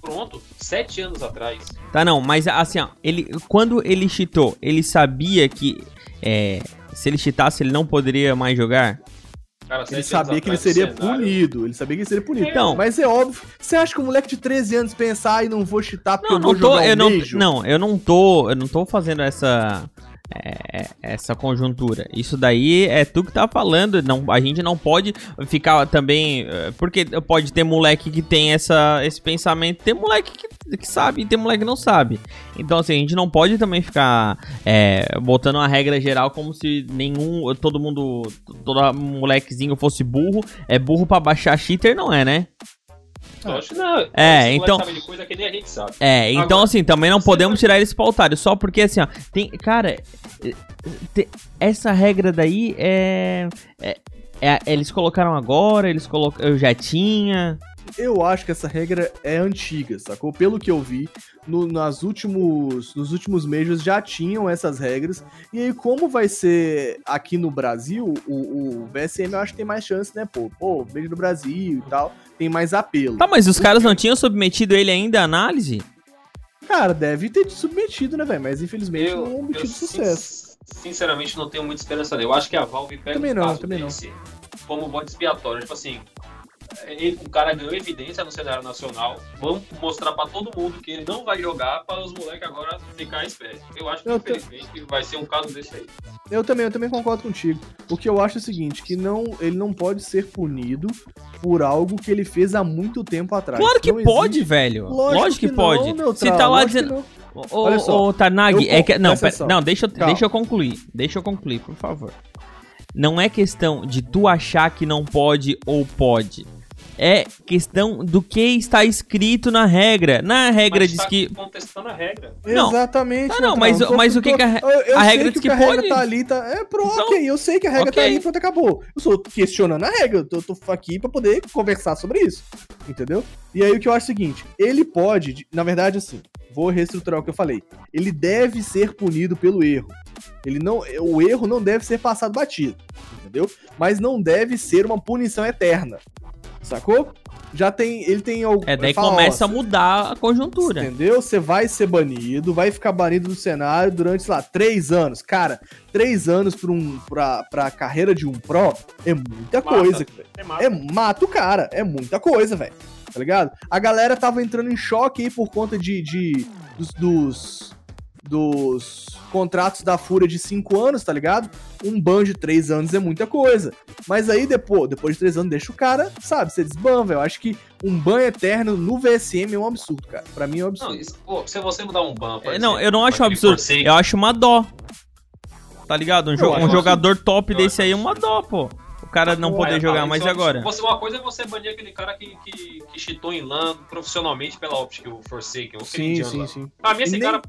Pronto, 7 anos atrás. Tá, não, mas assim, ó, ele, quando ele cheatou, ele sabia que é, se ele cheatasse ele não poderia mais jogar? Cara, Ele sete sabia que ele seria punido. Ele sabia que ele seria punido. Então- Mas é óbvio. Você acha que o moleque de 13 anos pensar e não vou cheatar porque Não, eu não vou tô, jogar eu um não, Major"? não, eu não tô, eu não tô fazendo essa é, essa conjuntura. Isso daí é tu que tá falando, não, a gente não pode ficar também, é, porque pode ter moleque que tem essa esse pensamento, tem moleque que, que sabe, e tem moleque que não sabe. Então assim, a gente não pode também ficar é, botando uma regra geral como se nenhum, todo mundo, todo molequezinho fosse burro, é burro pra baixar cheater, não é, né? Acho que não. É, então- coisa que nem a gente sabe. É, então Agora, assim, também não podemos tirar eles pra otário, só porque assim, ó, tem, cara, eh, te- essa regra daí é, é- é- eles colocaram agora, eles colocaram, eu já tinha, Eu acho que essa regra é antiga, sacou? Pelo que eu vi, no- nas últimos, nos últimos Majors já tinham essas regras. E aí, como vai ser aqui no Brasil, o, o VSM eu acho que tem mais chance, né? Pô, pô, Major do Brasil e tal, tem mais apelo. Tá, mas os caras não tinham submetido ele ainda à análise? Cara, deve ter submetido, né, velho? Mas infelizmente não é um obtido sin- sucesso. Sinceramente, não tenho muita esperança nele. Eu acho que a Valve pega Também não, caso também não. como bode expiatório. Tipo assim, ele- o cara ganhou evidência no cenário nacional. Vamos mostrar pra todo mundo que ele não vai jogar para os moleques agora ficar espertos. Eu acho que, Eu infelizmente, vai ser um caso desse aí. Eu também, eu também concordo contigo. O que eu acho é o seguinte, que não, ele não pode ser punido por algo que ele fez há muito tempo atrás. Claro que Não pode, existe- velho. Lógico, Lógico, que, não, pode. Neutral, Se tá lá que dizendo. não. Ô, eu é que. Não, pera- não deixa, eu- deixa eu concluir. Deixa eu concluir, por favor. Não é questão de tu achar que não pode ou pode. É questão do que está escrito na regra. Na regra Mas diz tá que. contestando a regra. Não. Exatamente. Ah, não, mas- Tô- mas o que que a eu, eu a sei regra diz que, que a regra pode? tá ali, tá... É, pronto, Então, ok, eu sei que a regra tá ok. ali, pronto, acabou. Eu tô questionando a regra, eu tô, tô aqui pra poder conversar sobre isso, entendeu? E aí o que eu acho é o seguinte, ele pode, de- na verdade assim, vou reestruturar o que eu falei, ele deve ser punido pelo erro. Ele não, o erro não deve ser passado batido, entendeu? Mas não deve ser uma punição eterna, sacou? Já tem, ele tem algum... É, daí fala, ó, começa a mudar a conjuntura. Entendeu? Você vai ser banido, vai ficar banido do cenário durante, sei lá, três anos. Cara, três anos pra, um, pra, pra carreira de um pro é muita Mata. coisa. velho. É massa. É, mata o cara, é muita coisa, velho. Tá ligado? A galera tava entrando em choque aí por conta de, de dos, dos, dos contratos da Fúria de cinco anos, tá ligado? Um ban de três anos é muita coisa. Mas aí depois, depois de três anos, deixa o cara, sabe, você desban, velho. Eu acho que um ban eterno no VSM é um absurdo, cara. Pra mim é um absurdo. Não, isso- pô, se você mudar um ban, É, Não, eu não acho um absurdo. Eu acho uma dó. Tá ligado? Um, jo- um jogador top Eu desse aí é uma dó, pô. O cara não Ué, poder jogar, mas e disso, agora? Você, uma coisa é você banir aquele cara que, que, que cheatou em LAN profissionalmente pela Optic, o Forsaken, o Sim, Sim, sim, sim. Pra mim, esse E cara.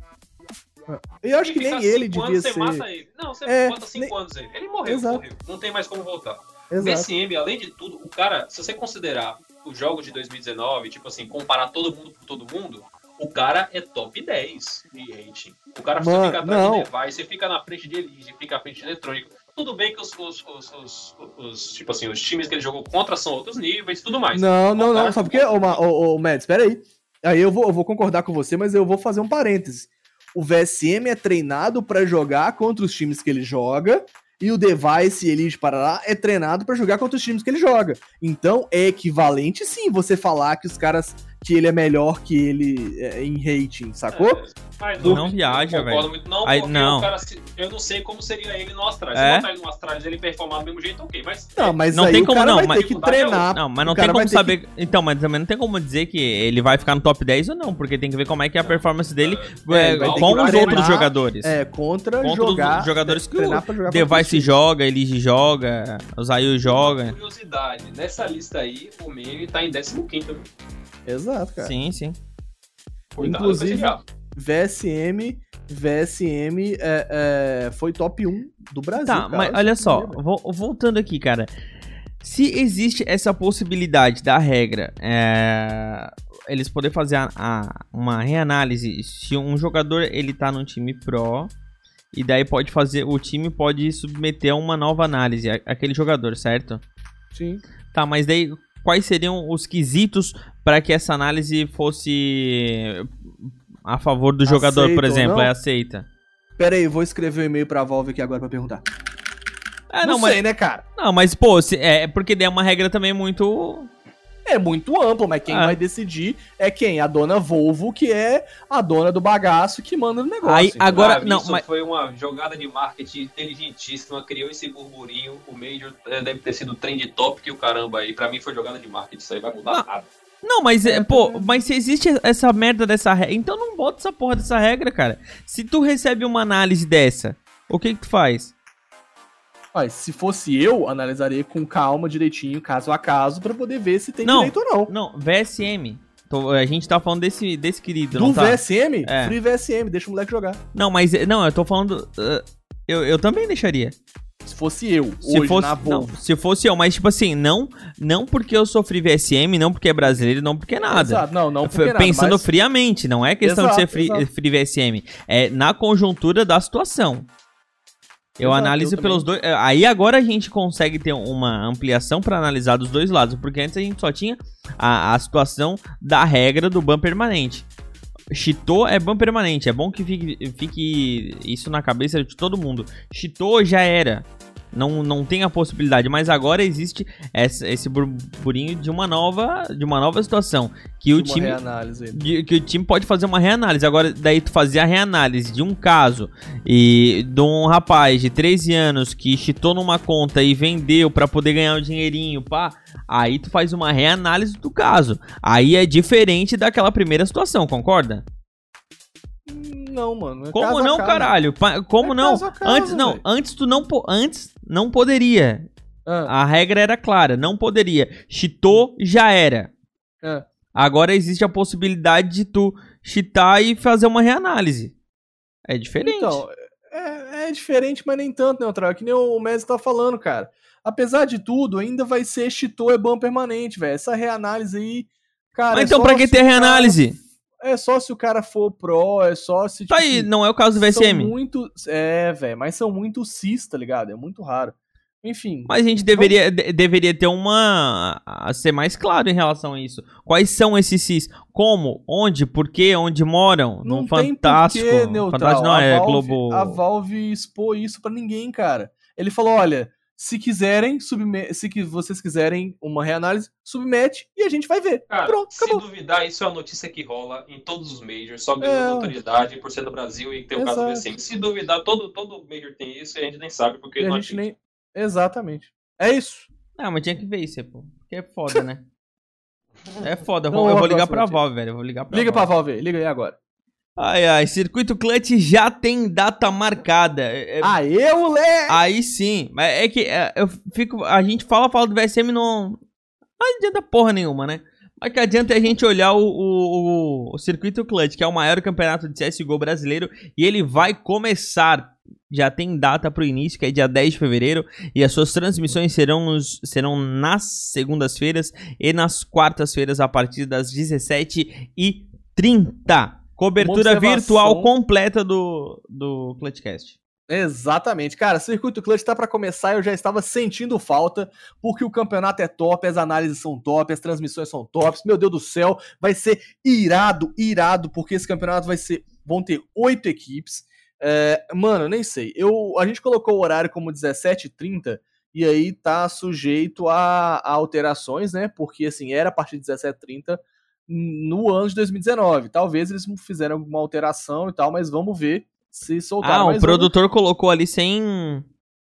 Eu acho que nem cinco ele devia você ser. Ele. Não, você É, bota 5 nem- anos aí. Ele morreu, Exato. morreu. Não tem mais como voltar. O Exato. VSM, além de tudo, o cara, se você considerar os jogos de 2019, tipo assim, comparar todo mundo com todo mundo, o cara é top 10 de rating. O cara Mano, fica atrás não. de Device, fica na frente de Elise, fica na frente de Eletrônico. Tudo bem que os, os, os, os- tipo assim, os times que ele jogou contra são outros níveis e tudo mais. Não, não, O não. cara- Sabe por quê, ô, ô, ô, Mads? Pera aí. Aí eu vou, eu vou concordar com você, mas eu vou fazer um parêntese. O VSM é treinado pra jogar contra os times que ele joga e o Device Elite Parará é treinado pra jogar contra os times que ele joga. Então é equivalente sim você falar que os caras que ele é melhor que ele é, em rating, sacou? É, mas Não viaja, velho. muito, não, Aí, porque não. o cara, eu não sei como seria ele no Astralis. É? Se botar ele no Astralis ele performar do mesmo jeito, ok. Mas Não, mas Não aí tem o como cara não, vai mas- ter que treinar. Não, mas não tem como saber. Então, mas também não tem como dizer que ele vai ficar no top 10 ou não, porque tem que ver como é que é a performance dele É, é, com que os outros jogadores. É, contra, Contra jogar. os jogadores que o Device joga, Elige joga, o Zayu joga. curiosidade, nessa lista aí, o Meme tá em 15º. Exato, cara. Sim, sim. Cuidado Inclusive-. VSM, VSM é, é, foi top 1 do Brasil. Tá, cara. mas olha só, vo- voltando aqui, cara. Se existe essa possibilidade da regra, é, eles poderem fazer a- a- uma reanálise se um jogador ele tá num time pro e daí pode fazer, o time pode submeter a uma nova análise a- aquele jogador, certo? Sim. Tá, mas daí quais seriam os quesitos para que essa análise fosse a favor do jogador, Aceita por ou exemplo, não? é aceita? Pera aí, vou escrever um e-mail pra Valve aqui agora pra perguntar. É, não não, mas sei, né, cara? não, mas pô, se- é porque daí é uma regra também muito É muito amplo, mas quem Ah. vai decidir é quem? A dona Volvo, que é a dona do bagaço que manda no negócio. Aí, agora- Ah, não, isso mas- foi uma jogada de marketing inteligentíssima, criou esse burburinho. O Major eh, deve ter sido trend top que o caramba aí. Pra mim foi jogada de marketing, isso aí vai mudar Ah, nada. Não, mas, é, pô, mas se existe essa merda dessa regra, então não bota essa porra dessa regra, cara. Se tu recebe uma análise dessa, o que que tu faz? Mas se fosse eu, analisaria com calma, direitinho, caso a caso, pra poder ver se tem Não. direito ou não. Não, VSM. Tô- a gente tá falando desse, desse querido, Do não tá? VSM? É. Free VSM, deixa o moleque jogar. Não, mas, não, eu tô falando... uh, eu, eu também deixaria. Se fosse eu, Se hoje, fosse, na não, Volvo. se fosse eu, mas tipo assim, não, não porque eu sofri VSM, não porque é brasileiro, não porque nada. Exato, não, não porque nada, Pensando mas- friamente, não é questão de Exato, ser free, free VSM. É na conjuntura da situação. Eu Exato, analiso eu pelos dois. é, Aí agora a gente consegue ter uma ampliação pra analisar dos dois lados, porque antes a gente só tinha a, a situação da regra do ban permanente. Cheatou é ban permanente. É bom que fique, fique isso na cabeça de todo mundo. Cheatou já era. Não, não tem a possibilidade, mas agora existe essa- esse burburinho de uma nova, de uma nova situação que o time de- que o time pode fazer uma reanálise. Agora, daí tu fazer a reanálise de um caso e de um rapaz de 13 anos que cheatou numa conta e vendeu pra poder ganhar um dinheirinho, pá. Aí tu faz uma reanálise do caso. Aí é diferente daquela primeira situação, concorda? Não, mano. é Como não, caralho? Como É não? caso a caso, antes não, velho. antes tu não antes não poderia. Ah, A regra era clara, não poderia. Cheatou já era. ah. Agora existe a possibilidade de tu cheatar e fazer uma reanálise. É diferente. Então, é, é diferente, mas nem tanto, Neutral. É que nem o Messi tá falando, cara. Apesar de tudo, ainda vai ser cheatou é ban permanente, velho. Essa reanálise aí, cara. Mas é então pra que ter reanálise? É só se o cara for pro, é só se. Tá aí, assim, não é o caso do são VSM. muito. É, velho, mas são muito cis, tá ligado? É muito raro. Enfim. Mas a gente deveria, de- deveria ter uma. a ser mais claro em relação a isso. Quais são esses CIS? Como? Onde? Por quê? Onde moram? Não no tem Fantástico. porquê, Neutral. Fantástico não, a é Valve, Globo. A Valve expôs isso pra ninguém, cara. Ele falou: olha, se quiserem, subme se que vocês quiserem uma reanálise, submete e a gente vai ver. Cara, Pronto, se acabou. duvidar, isso é uma notícia que rola em todos os majors, só É, ganhando autoridade por ser do Brasil e tem o caso do Exato. VSM. Se duvidar, todo, todo major tem isso e a gente nem sabe porque E a não gente atinge. nem. Exatamente. É isso. Não, mas tinha que ver isso, pô. Porque é foda, né? É foda. Eu Não, vou, eu vou ligar pra. Valve, velho. Eu vou ligar pra Liga pra Valve. Valve aí, liga aí agora. Ai, ai. Circuito Clutch já tem data marcada. É- é- Aê, moleque! Aí sim, mas é que é, eu fico. A gente fala, fala do VSM não. Não adianta porra nenhuma, né? Mas que adianta é a gente olhar o, o, o, o Circuito Clutch, que é o maior campeonato de CSGO brasileiro, e ele vai começar. Já tem data pro início, que é dia 10 de fevereiro, e as suas transmissões serão, nos, serão nas segundas-feiras e nas quartas-feiras, a partir das 17h30. Cobertura virtual completa do, do Clutchcast. Exatamente. Cara, Circuito Clutch tá pra começar e eu já estava sentindo falta, porque o campeonato é top, as análises são top, as transmissões são tops. Meu Deus do céu, vai ser irado, irado, porque esse campeonato vai ser. Vão ter oito equipes. É, mano, nem sei. Eu, a gente colocou o horário como 17h30 e aí tá sujeito a, a alterações, né? Porque assim, era a partir de 17h30 no ano de 2019. Talvez eles fizeram alguma alteração e tal, mas vamos ver se soltaram. Ah, o produtor colocou ali sem.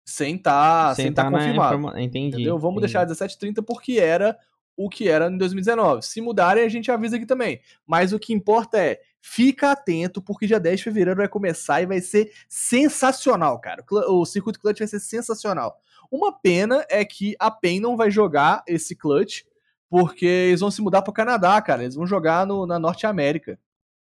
Sem tá, sem tá tá na confirmado. informa- Entendi. Entendeu? Vamos entendi. deixar 17h30 porque era o que era em 2019. Se mudarem, a gente avisa aqui também. Mas o que importa é, fica atento, porque dia 10 de fevereiro vai começar e vai ser sensacional, cara. O circuito clutch vai ser sensacional. Uma pena é que a PEN não vai jogar esse clutch, porque eles vão se mudar pro Canadá, cara. Eles vão jogar no- na Norte América.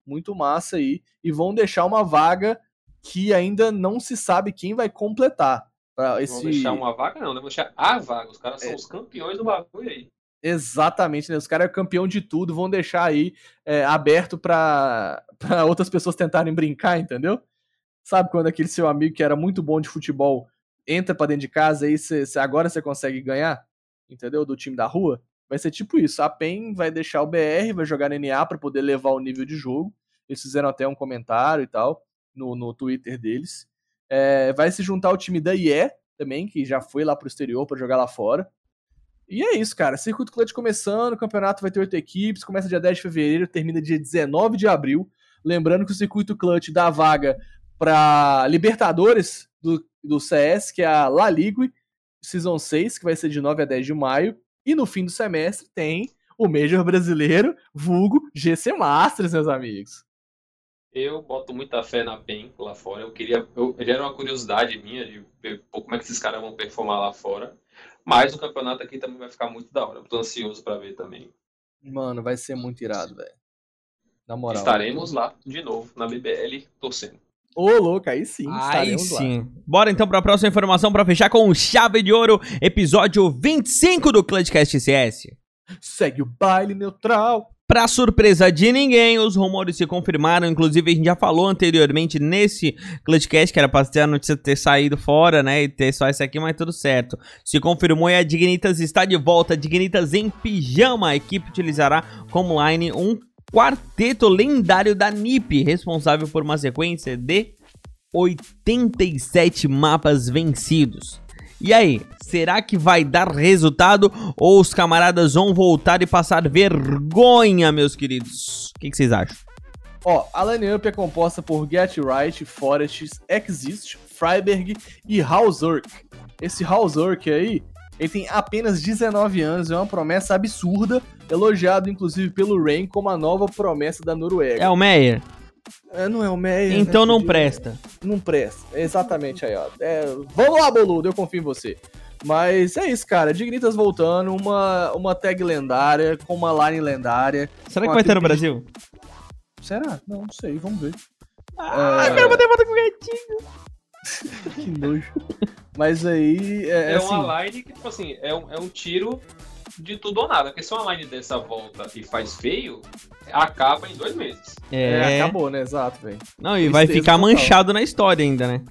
Muito massa aí. E vão deixar uma vaga que ainda não se sabe quem vai completar. Pra esse... Vão deixar uma vaga, não, né? Vão deixar a vaga. Os caras são É. os campeões do bagulho aí. Exatamente, né? Os caras é campeão de tudo, vão deixar aí é, aberto pra, pra outras pessoas tentarem brincar, entendeu? Sabe quando aquele seu amigo que era muito bom de futebol entra pra dentro de casa e cê, cê- agora você consegue ganhar, entendeu? Do time da rua? Vai ser tipo isso. A PEN vai deixar o BR, vai jogar na pra poder levar o nível de jogo. Eles fizeram até um comentário e tal no, no Twitter deles. É, vai se juntar o time da IE também, que já foi lá pro exterior pra jogar lá fora. E é isso, cara. Circuito Clutch começando, o campeonato vai ter oito equipes, começa dia 10 de fevereiro, termina dia 19 de abril. Lembrando que o Circuito Clutch dá vaga para Libertadores do, do CS, que é a La Ligue Season 6, que vai ser de 9 a 10 de maio. E no fim do semestre tem o Major Brasileiro, vulgo GC Masters, meus amigos. Eu boto muita fé na PEN lá fora. Eu queria. Eu, já era uma curiosidade minha de ver como é que esses caras vão performar lá fora. Mas o campeonato aqui também vai ficar muito da hora. Eu tô ansioso pra ver também. Mano, vai ser muito irado, velho. Na moral. Estaremos lá de novo na BBL torcendo. Ô, louco, aí sim, Aí estaremos lá. sim. Bora então pra próxima informação pra fechar com chave de ouro, episódio 25 do Clutchcast CS. Segue o baile neutral. Pra surpresa de ninguém, os rumores se confirmaram. Inclusive, a gente já falou anteriormente nesse Clutchcast, que era pra ter a notícia ter saído fora, né? E ter só esse aqui, mas tudo certo. Se confirmou e a Dignitas está de volta. Dignitas em pijama. A equipe utilizará como line um quarteto lendário da NiP, responsável por uma sequência de 87 mapas vencidos. E aí, será que vai dar resultado ou os camaradas vão voltar e passar vergonha, meus queridos? O que, que vocês acham? Ó, a line-up é composta por Get Right, Forest, Exist, Freiberg e Hauserk. Esse Hauserk aí, ele tem apenas 19 anos, é uma promessa absurda, elogiado inclusive pelo Rain como a nova promessa da Noruega. É o Meyer? É, não é o Meyer, Então né, não presta. Não presta. Exatamente aí, ó. É, vamos lá, boludo, eu confio em você. Mas é isso, cara. Dignitas voltando, uma, uma tag lendária, com uma line lendária. Será que vai ter no Brasil? Será? Não, não sei, vamos ver. Ah, É. eu quero bater foto com o gatinho. Que nojo. Mas aí, é, É, assim, uma line que, tipo assim, é um, é um tiro de tudo ou nada. Porque se uma line dessa volta e faz feio, acaba em dois meses. é, É, acabou, né? Exato, velho. não, e vai ficar total. manchado na história ainda, né?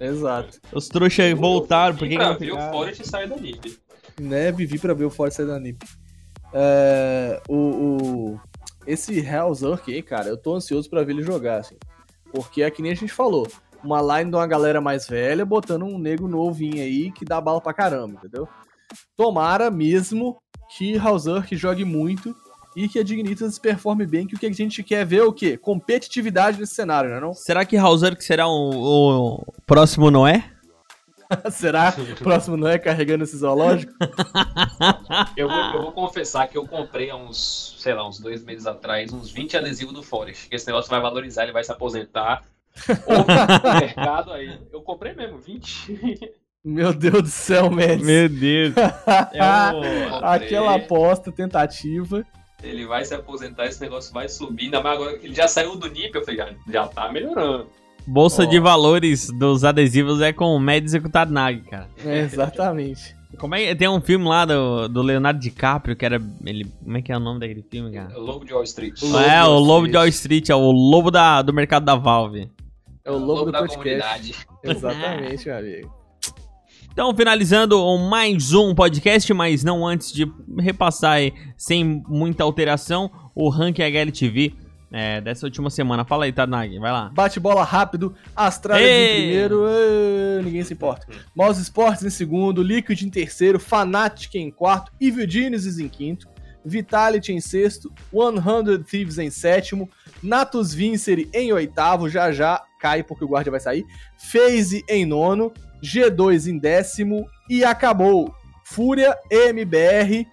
Exato. Os trouxas voltaram, por e que que pra ver o? Forest sair da NiP. Né, vivi pra ver o Force sair da NiP. É, o, o- esse Hellzurk aí, cara, eu tô ansioso pra ver ele jogar, assim. Porque é que nem a gente falou. Uma line de uma galera mais velha botando um nego novinho aí que dá bala pra caramba, entendeu? Tomara mesmo que Hellzurk jogue muito e que a Dignitas performe bem, que o que a gente quer ver é o quê? Competitividade nesse cenário, não é não? Será que Hauser que será o, o próximo Noé? Será? Próximo não é carregando esse zoológico? Eu vou, eu vou confessar que eu comprei há uns, sei lá, uns dois meses atrás, uns 20 adesivos do Forest. Que esse negócio vai valorizar, ele vai se aposentar. No mercado aí. Eu comprei mesmo, 20. Meu Deus do céu, Médici. Meu Deus. É o... Aquela aposta, tentativa. Ele vai se aposentar, esse negócio vai subir. Ainda mais agora que ele já saiu do NIP, eu falei, já, já tá melhorando. Bolsa Ó. de valores dos adesivos é com o Med Nag, cara. É, exatamente. Como é, tem um filme lá do, do Leonardo DiCaprio que era. Ele, como é que é o nome daquele filme, cara? O Lobo de Wall Street. O Lobo é, o Lobo Street. de Wall Street, é o lobo da, do mercado da Valve. É o lobo do da podcast. comunidade. Exatamente, meu amigo. Então, finalizando mais um podcast, mas não antes de repassar aí, sem muita alteração, o ranking HLTV é, dessa última semana. Fala aí, Tanag, vai lá. Bate-bola rápido, Astralis Ei! em primeiro, ê, ninguém se importa. Mouse Sports em segundo, Liquid em terceiro, Fnatic em quarto, Evil Genesis em quinto, Vitality em sexto, 100 Thieves em sétimo, Natus Vincere em oitavo, já já cai porque o guarda vai sair, FaZe em nono, G2 em décimo e acabou. Fúria MBR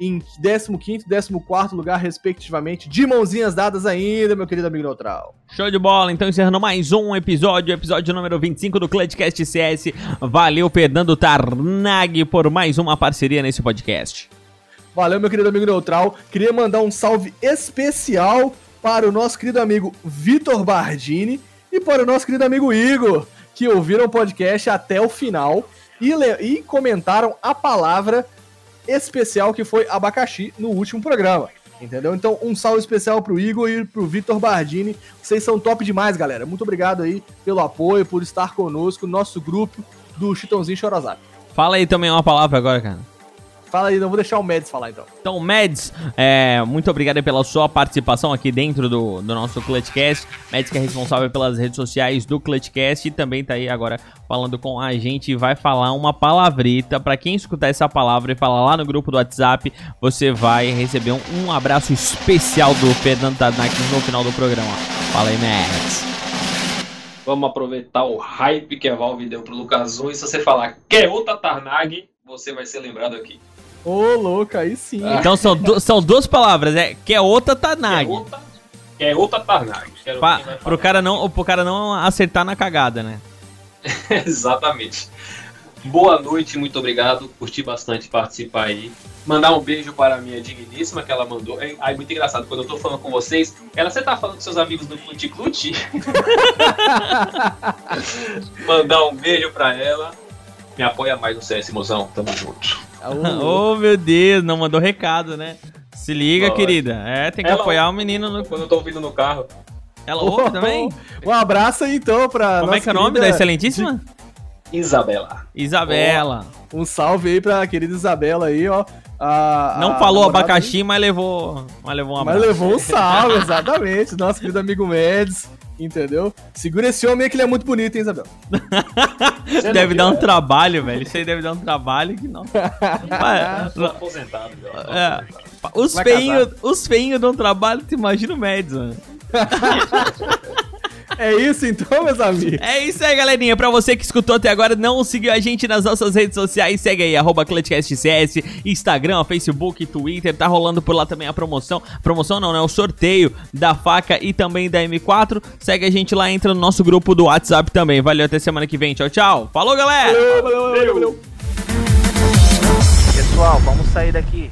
em 15º e 14º lugar, respectivamente, de mãozinhas dadas ainda, meu querido amigo neutral. Show de bola, então encerrando mais um episódio, episódio número 25 do Clutchcast CS. Valeu, Fernando Tarnag, por mais uma parceria nesse podcast. Valeu, meu querido amigo neutral. Queria mandar um salve especial para o nosso querido amigo Vitor Bardini e para o nosso querido amigo Igor, que ouviram o podcast até o final e, e comentaram a palavra especial que foi abacaxi no último programa. Entendeu? Então, um salve especial pro Igor e pro Vitor Bardini. Vocês são top demais, galera. Muito obrigado aí pelo apoio, por estar conosco no nosso grupo do Chitãozinho Chorozap. Fala aí também uma palavra agora, cara. Fala aí, não vou deixar o Medes falar então. Então, Mads, é, muito obrigado pela sua participação aqui dentro do, do nosso Clutchcast. Mads que é responsável pelas redes sociais do Clutchcast e também tá aí agora falando com a gente e vai falar uma palavrita. Pra quem escutar essa palavra e falar lá no grupo do WhatsApp, você vai receber um, um abraço especial do Fernando Tadnak no final do programa. Fala aí, Mads. Vamos aproveitar o hype que a Valve deu pro Lucas 1 e se você falar que é outra Tarnag, você vai ser lembrado aqui. Ô, louco, aí sim. Então são, du- são duas palavras, é que é outra Que é Tanag. outra, que é outra Tarnag. Quero Pa, pro, cara não, pro cara não acertar na cagada, né? Exatamente. Boa noite, muito obrigado. Curti bastante participar aí. Mandar um beijo para a minha digníssima que ela mandou. É, Ai, muito engraçado, quando eu tô falando com vocês, ela, você tá falando com seus amigos do Clute Clute? Mandar um beijo para ela. Me apoia mais no CS, mozão. Tamo junto. Oh, meu Deus, não mandou recado, né? Se liga, querida. É, tem que Ela apoiar o menino. No... Quando eu tô ouvindo no carro. Ela ouve também? Um abraço aí então pra. Como é nossa que é o nome da querida- excelentíssima? Isabela. Isabela. Um salve aí pra querida Isabela aí, ó. A- Não a falou abacaxi, mas levou, mas levou um Mas abraço. levou um salve, exatamente. Nosso querido amigo Mendes, entendeu? Segura esse homem aí que ele é muito bonito, hein, Isabel? Deve viu, dar um né? trabalho, velho. Isso aí deve dar um trabalho que não. Mas, Tô aposentado, é, os feinhos os feinhos dão trabalho, tu imagina o Mads, mano. É isso então, meus amigos. É isso aí, galerinha. Pra você que escutou até agora, não seguiu a gente nas nossas redes sociais, segue aí, arroba ClutchCastCS, Instagram, Facebook, Twitter. Tá rolando por lá também a promoção. Promoção não, né? O sorteio da faca e também da M4. Segue a gente lá, entra no nosso grupo do WhatsApp também. Valeu, até semana que vem. Tchau, tchau. Falou, galera! Valeu, valeu, valeu, valeu. Pessoal, vamos sair daqui.